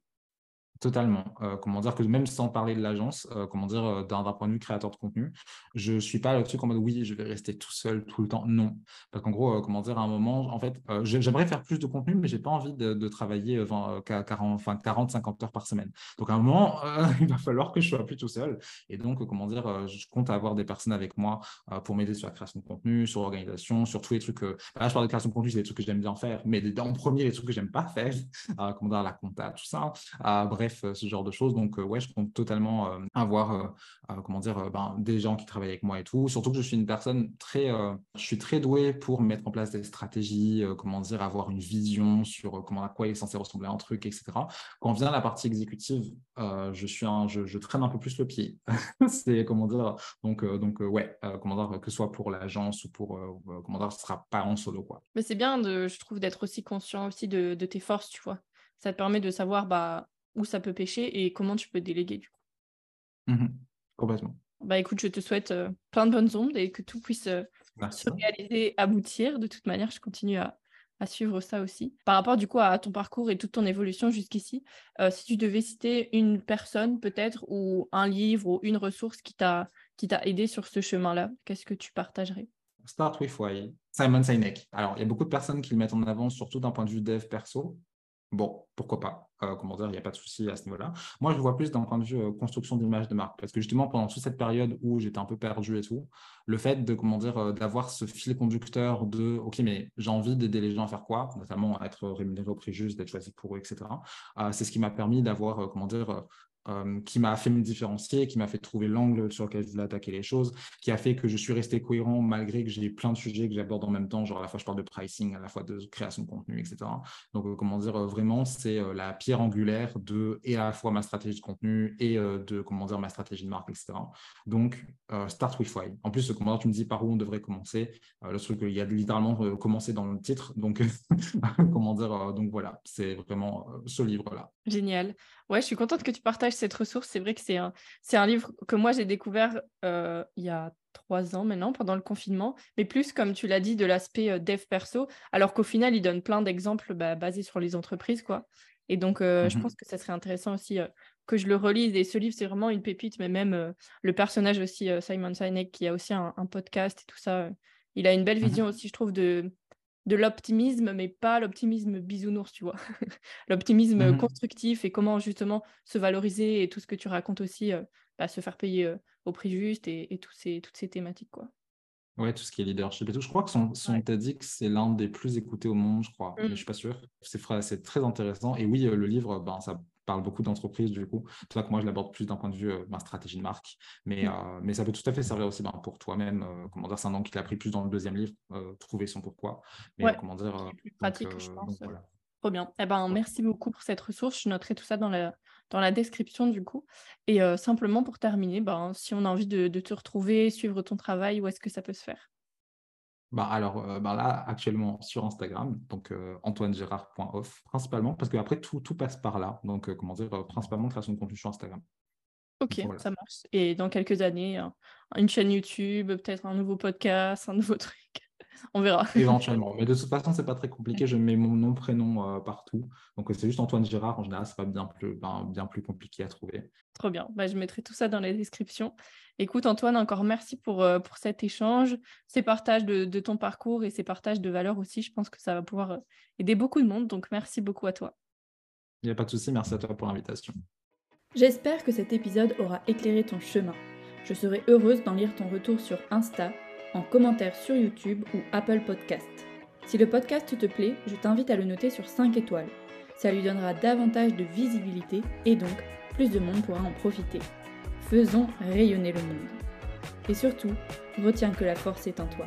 Totalement. Euh, comment dire que même sans parler de l'agence, euh, comment dire euh, d'un point de vue créateur de contenu, je suis pas là-dessus comme oui, je vais rester tout seul tout le temps. Non, parce qu'en gros, comment dire, à un moment, en fait, j'aimerais faire plus de contenu, mais j'ai pas envie de, travailler 40, enfin 40, 50 heures par semaine. Donc à un moment, il va falloir que je sois plus tout seul. Et donc, comment dire, je compte avoir des personnes avec moi pour m'aider sur la création de contenu, sur l'organisation, sur tous les trucs. Bah là, je parle de création de contenu, c'est des trucs que j'aime bien faire, mais en premier, les trucs que j'aime pas faire, comment dire, la compta, tout ça. bref euh, ce genre de choses. Donc, euh, ouais, je compte totalement euh, avoir, comment dire, ben, des gens qui travaillent avec moi et tout. Surtout que je suis une personne très, je suis très doué pour mettre en place des stratégies, comment dire, avoir une vision sur comment à quoi il est censé ressembler un truc, etc. Quand vient la partie exécutive, je suis un, je, traîne un peu plus le pied. c'est comment dire, donc, donc ouais, comment dire, que ce soit pour l'agence ou pour, comment dire, ce sera pas en solo quoi. Mais c'est bien de, je trouve, d'être aussi conscient aussi de, de tes forces, tu vois. Ça te permet de savoir bah, où ça peut pêcher et comment tu peux déléguer du coup. Mmh complètement. Bah écoute, je te souhaite euh, plein de bonnes ondes et que tout puisse euh, se réaliser, aboutir. De toute manière, je continue à, suivre ça aussi. Par rapport du coup à ton parcours et toute ton évolution jusqu'ici, euh, si tu devais citer une personne peut-être ou un livre ou une ressource qui t'a qui t'a aidé sur ce chemin-là, qu'est-ce que tu partagerais? Start with Why, Simon Sinek. Alors, il y a beaucoup de personnes qui le mettent en avant, surtout d'un point de vue dev perso. Bon, pourquoi pas? Euh, Comment dire, il n'y a pas de souci à ce niveau-là. Moi, je vois plus d'un point de vue euh, construction d'image de marque, parce que justement, pendant toute cette période où j'étais un peu perdu et tout, le fait de comment dire, euh, d'avoir ce fil conducteur de, ok, mais j'ai envie d'aider les gens à faire quoi, notamment à être rémunéré au prix juste, d'être choisi pour eux, etc. c'est ce qui m'a permis d'avoir, comment dire, euh, qui m'a fait me différencier, qui m'a fait trouver l'angle sur lequel je voulais attaquer les choses, qui a fait que je suis resté cohérent malgré que j'ai plein de sujets que j'aborde en même temps, genre à la fois je parle de pricing, à la fois de création de contenu, etc. Donc, euh, comment dire, euh, vraiment, c'est la pierre angulaire de et à la fois ma stratégie de contenu et de, comment dire, ma stratégie de marque, etc. Donc, start with why. En plus, comment dire, tu me dis par où on devrait commencer. le truc, il y a littéralement commencer dans le titre. Donc, comment dire, donc voilà, c'est vraiment ce livre-là. Génial. Ouais, je suis contente que tu partages cette ressource. C'est vrai que c'est un, c'est un livre que moi j'ai découvert euh, il y a trois ans maintenant, pendant le confinement, mais plus comme tu l'as dit, de l'aspect euh, dev perso, alors qu'au final, il donne plein d'exemples bah, basés sur les entreprises. quoi. Et donc, euh, je mmh pense que ça serait intéressant aussi que je le relise. Et ce livre, c'est vraiment une pépite, mais même le personnage aussi, Simon Sinek, qui a aussi un, un, podcast et tout ça, il a une belle mmh vision aussi, je trouve, de, de l'optimisme, mais pas l'optimisme bisounours, tu vois. l'optimisme mmh constructif et comment justement se valoriser et tout ce que tu racontes aussi, euh, bah, se faire payer euh, au prix juste et, et ces, toutes ces thématiques, quoi. Ouais, tout ce qui est leadership et tout. Je crois que son, son TEDx, c'est l'un des plus écoutés au monde, je crois. Mais je mmh. suis pas sûr. C'est très intéressant. Et oui, euh, le livre, ben, ça parle beaucoup d'entreprises, du coup. C'est pour ça que moi, je l'aborde plus d'un point de vue euh, ma stratégie de marque. Mais, mm. euh, mais ça peut tout à fait servir aussi ben, pour toi-même. Euh, comment dire, c'est un nom qui t'a pris plus dans le deuxième livre, trouver son pourquoi. Mais comment dire. plus pratique, je pense. Trop bien. Eh ben, merci beaucoup pour cette ressource. Je noterai tout ça dans la, dans la description du coup. Et simplement pour terminer, ben, si on a envie de, de te retrouver, suivre ton travail, où est-ce que ça peut se faire? Bah alors euh, bah là, actuellement sur Instagram, donc euh, antoinegérard.off, principalement, parce qu'après tout, tout passe par là. Donc, euh, comment dire, principalement création de contenu sur Instagram. Ok, ça marche. Et dans quelques années, une chaîne YouTube, peut-être un nouveau podcast, un nouveau truc. On verra. Éventuellement. Mais de toute façon, c'est pas très compliqué. Je mets mon nom, prénom euh, partout. Donc, c'est juste Antoine Girard. En général, c'est pas bien plus, ben, bien plus compliqué à trouver. Trop bien. Bah, je mettrai tout ça dans la description. Écoute, Antoine, encore merci pour, euh, pour cet échange, ces partages de, de, ton parcours et ces partages de valeurs aussi. Je pense que ça va pouvoir euh, aider beaucoup de monde. Donc, merci beaucoup à toi. Il n'y a pas de souci. Merci à toi pour l'invitation. J'espère que cet épisode aura éclairé ton chemin. Je serai heureuse d'en lire ton retour sur Insta en commentaire sur YouTube ou Apple Podcast. Si le podcast te plaît, je t'invite à le noter sur 5 étoiles. Ça lui donnera davantage de visibilité et donc plus de monde pourra en profiter. Faisons rayonner le monde. Et surtout, retiens que la force est en toi.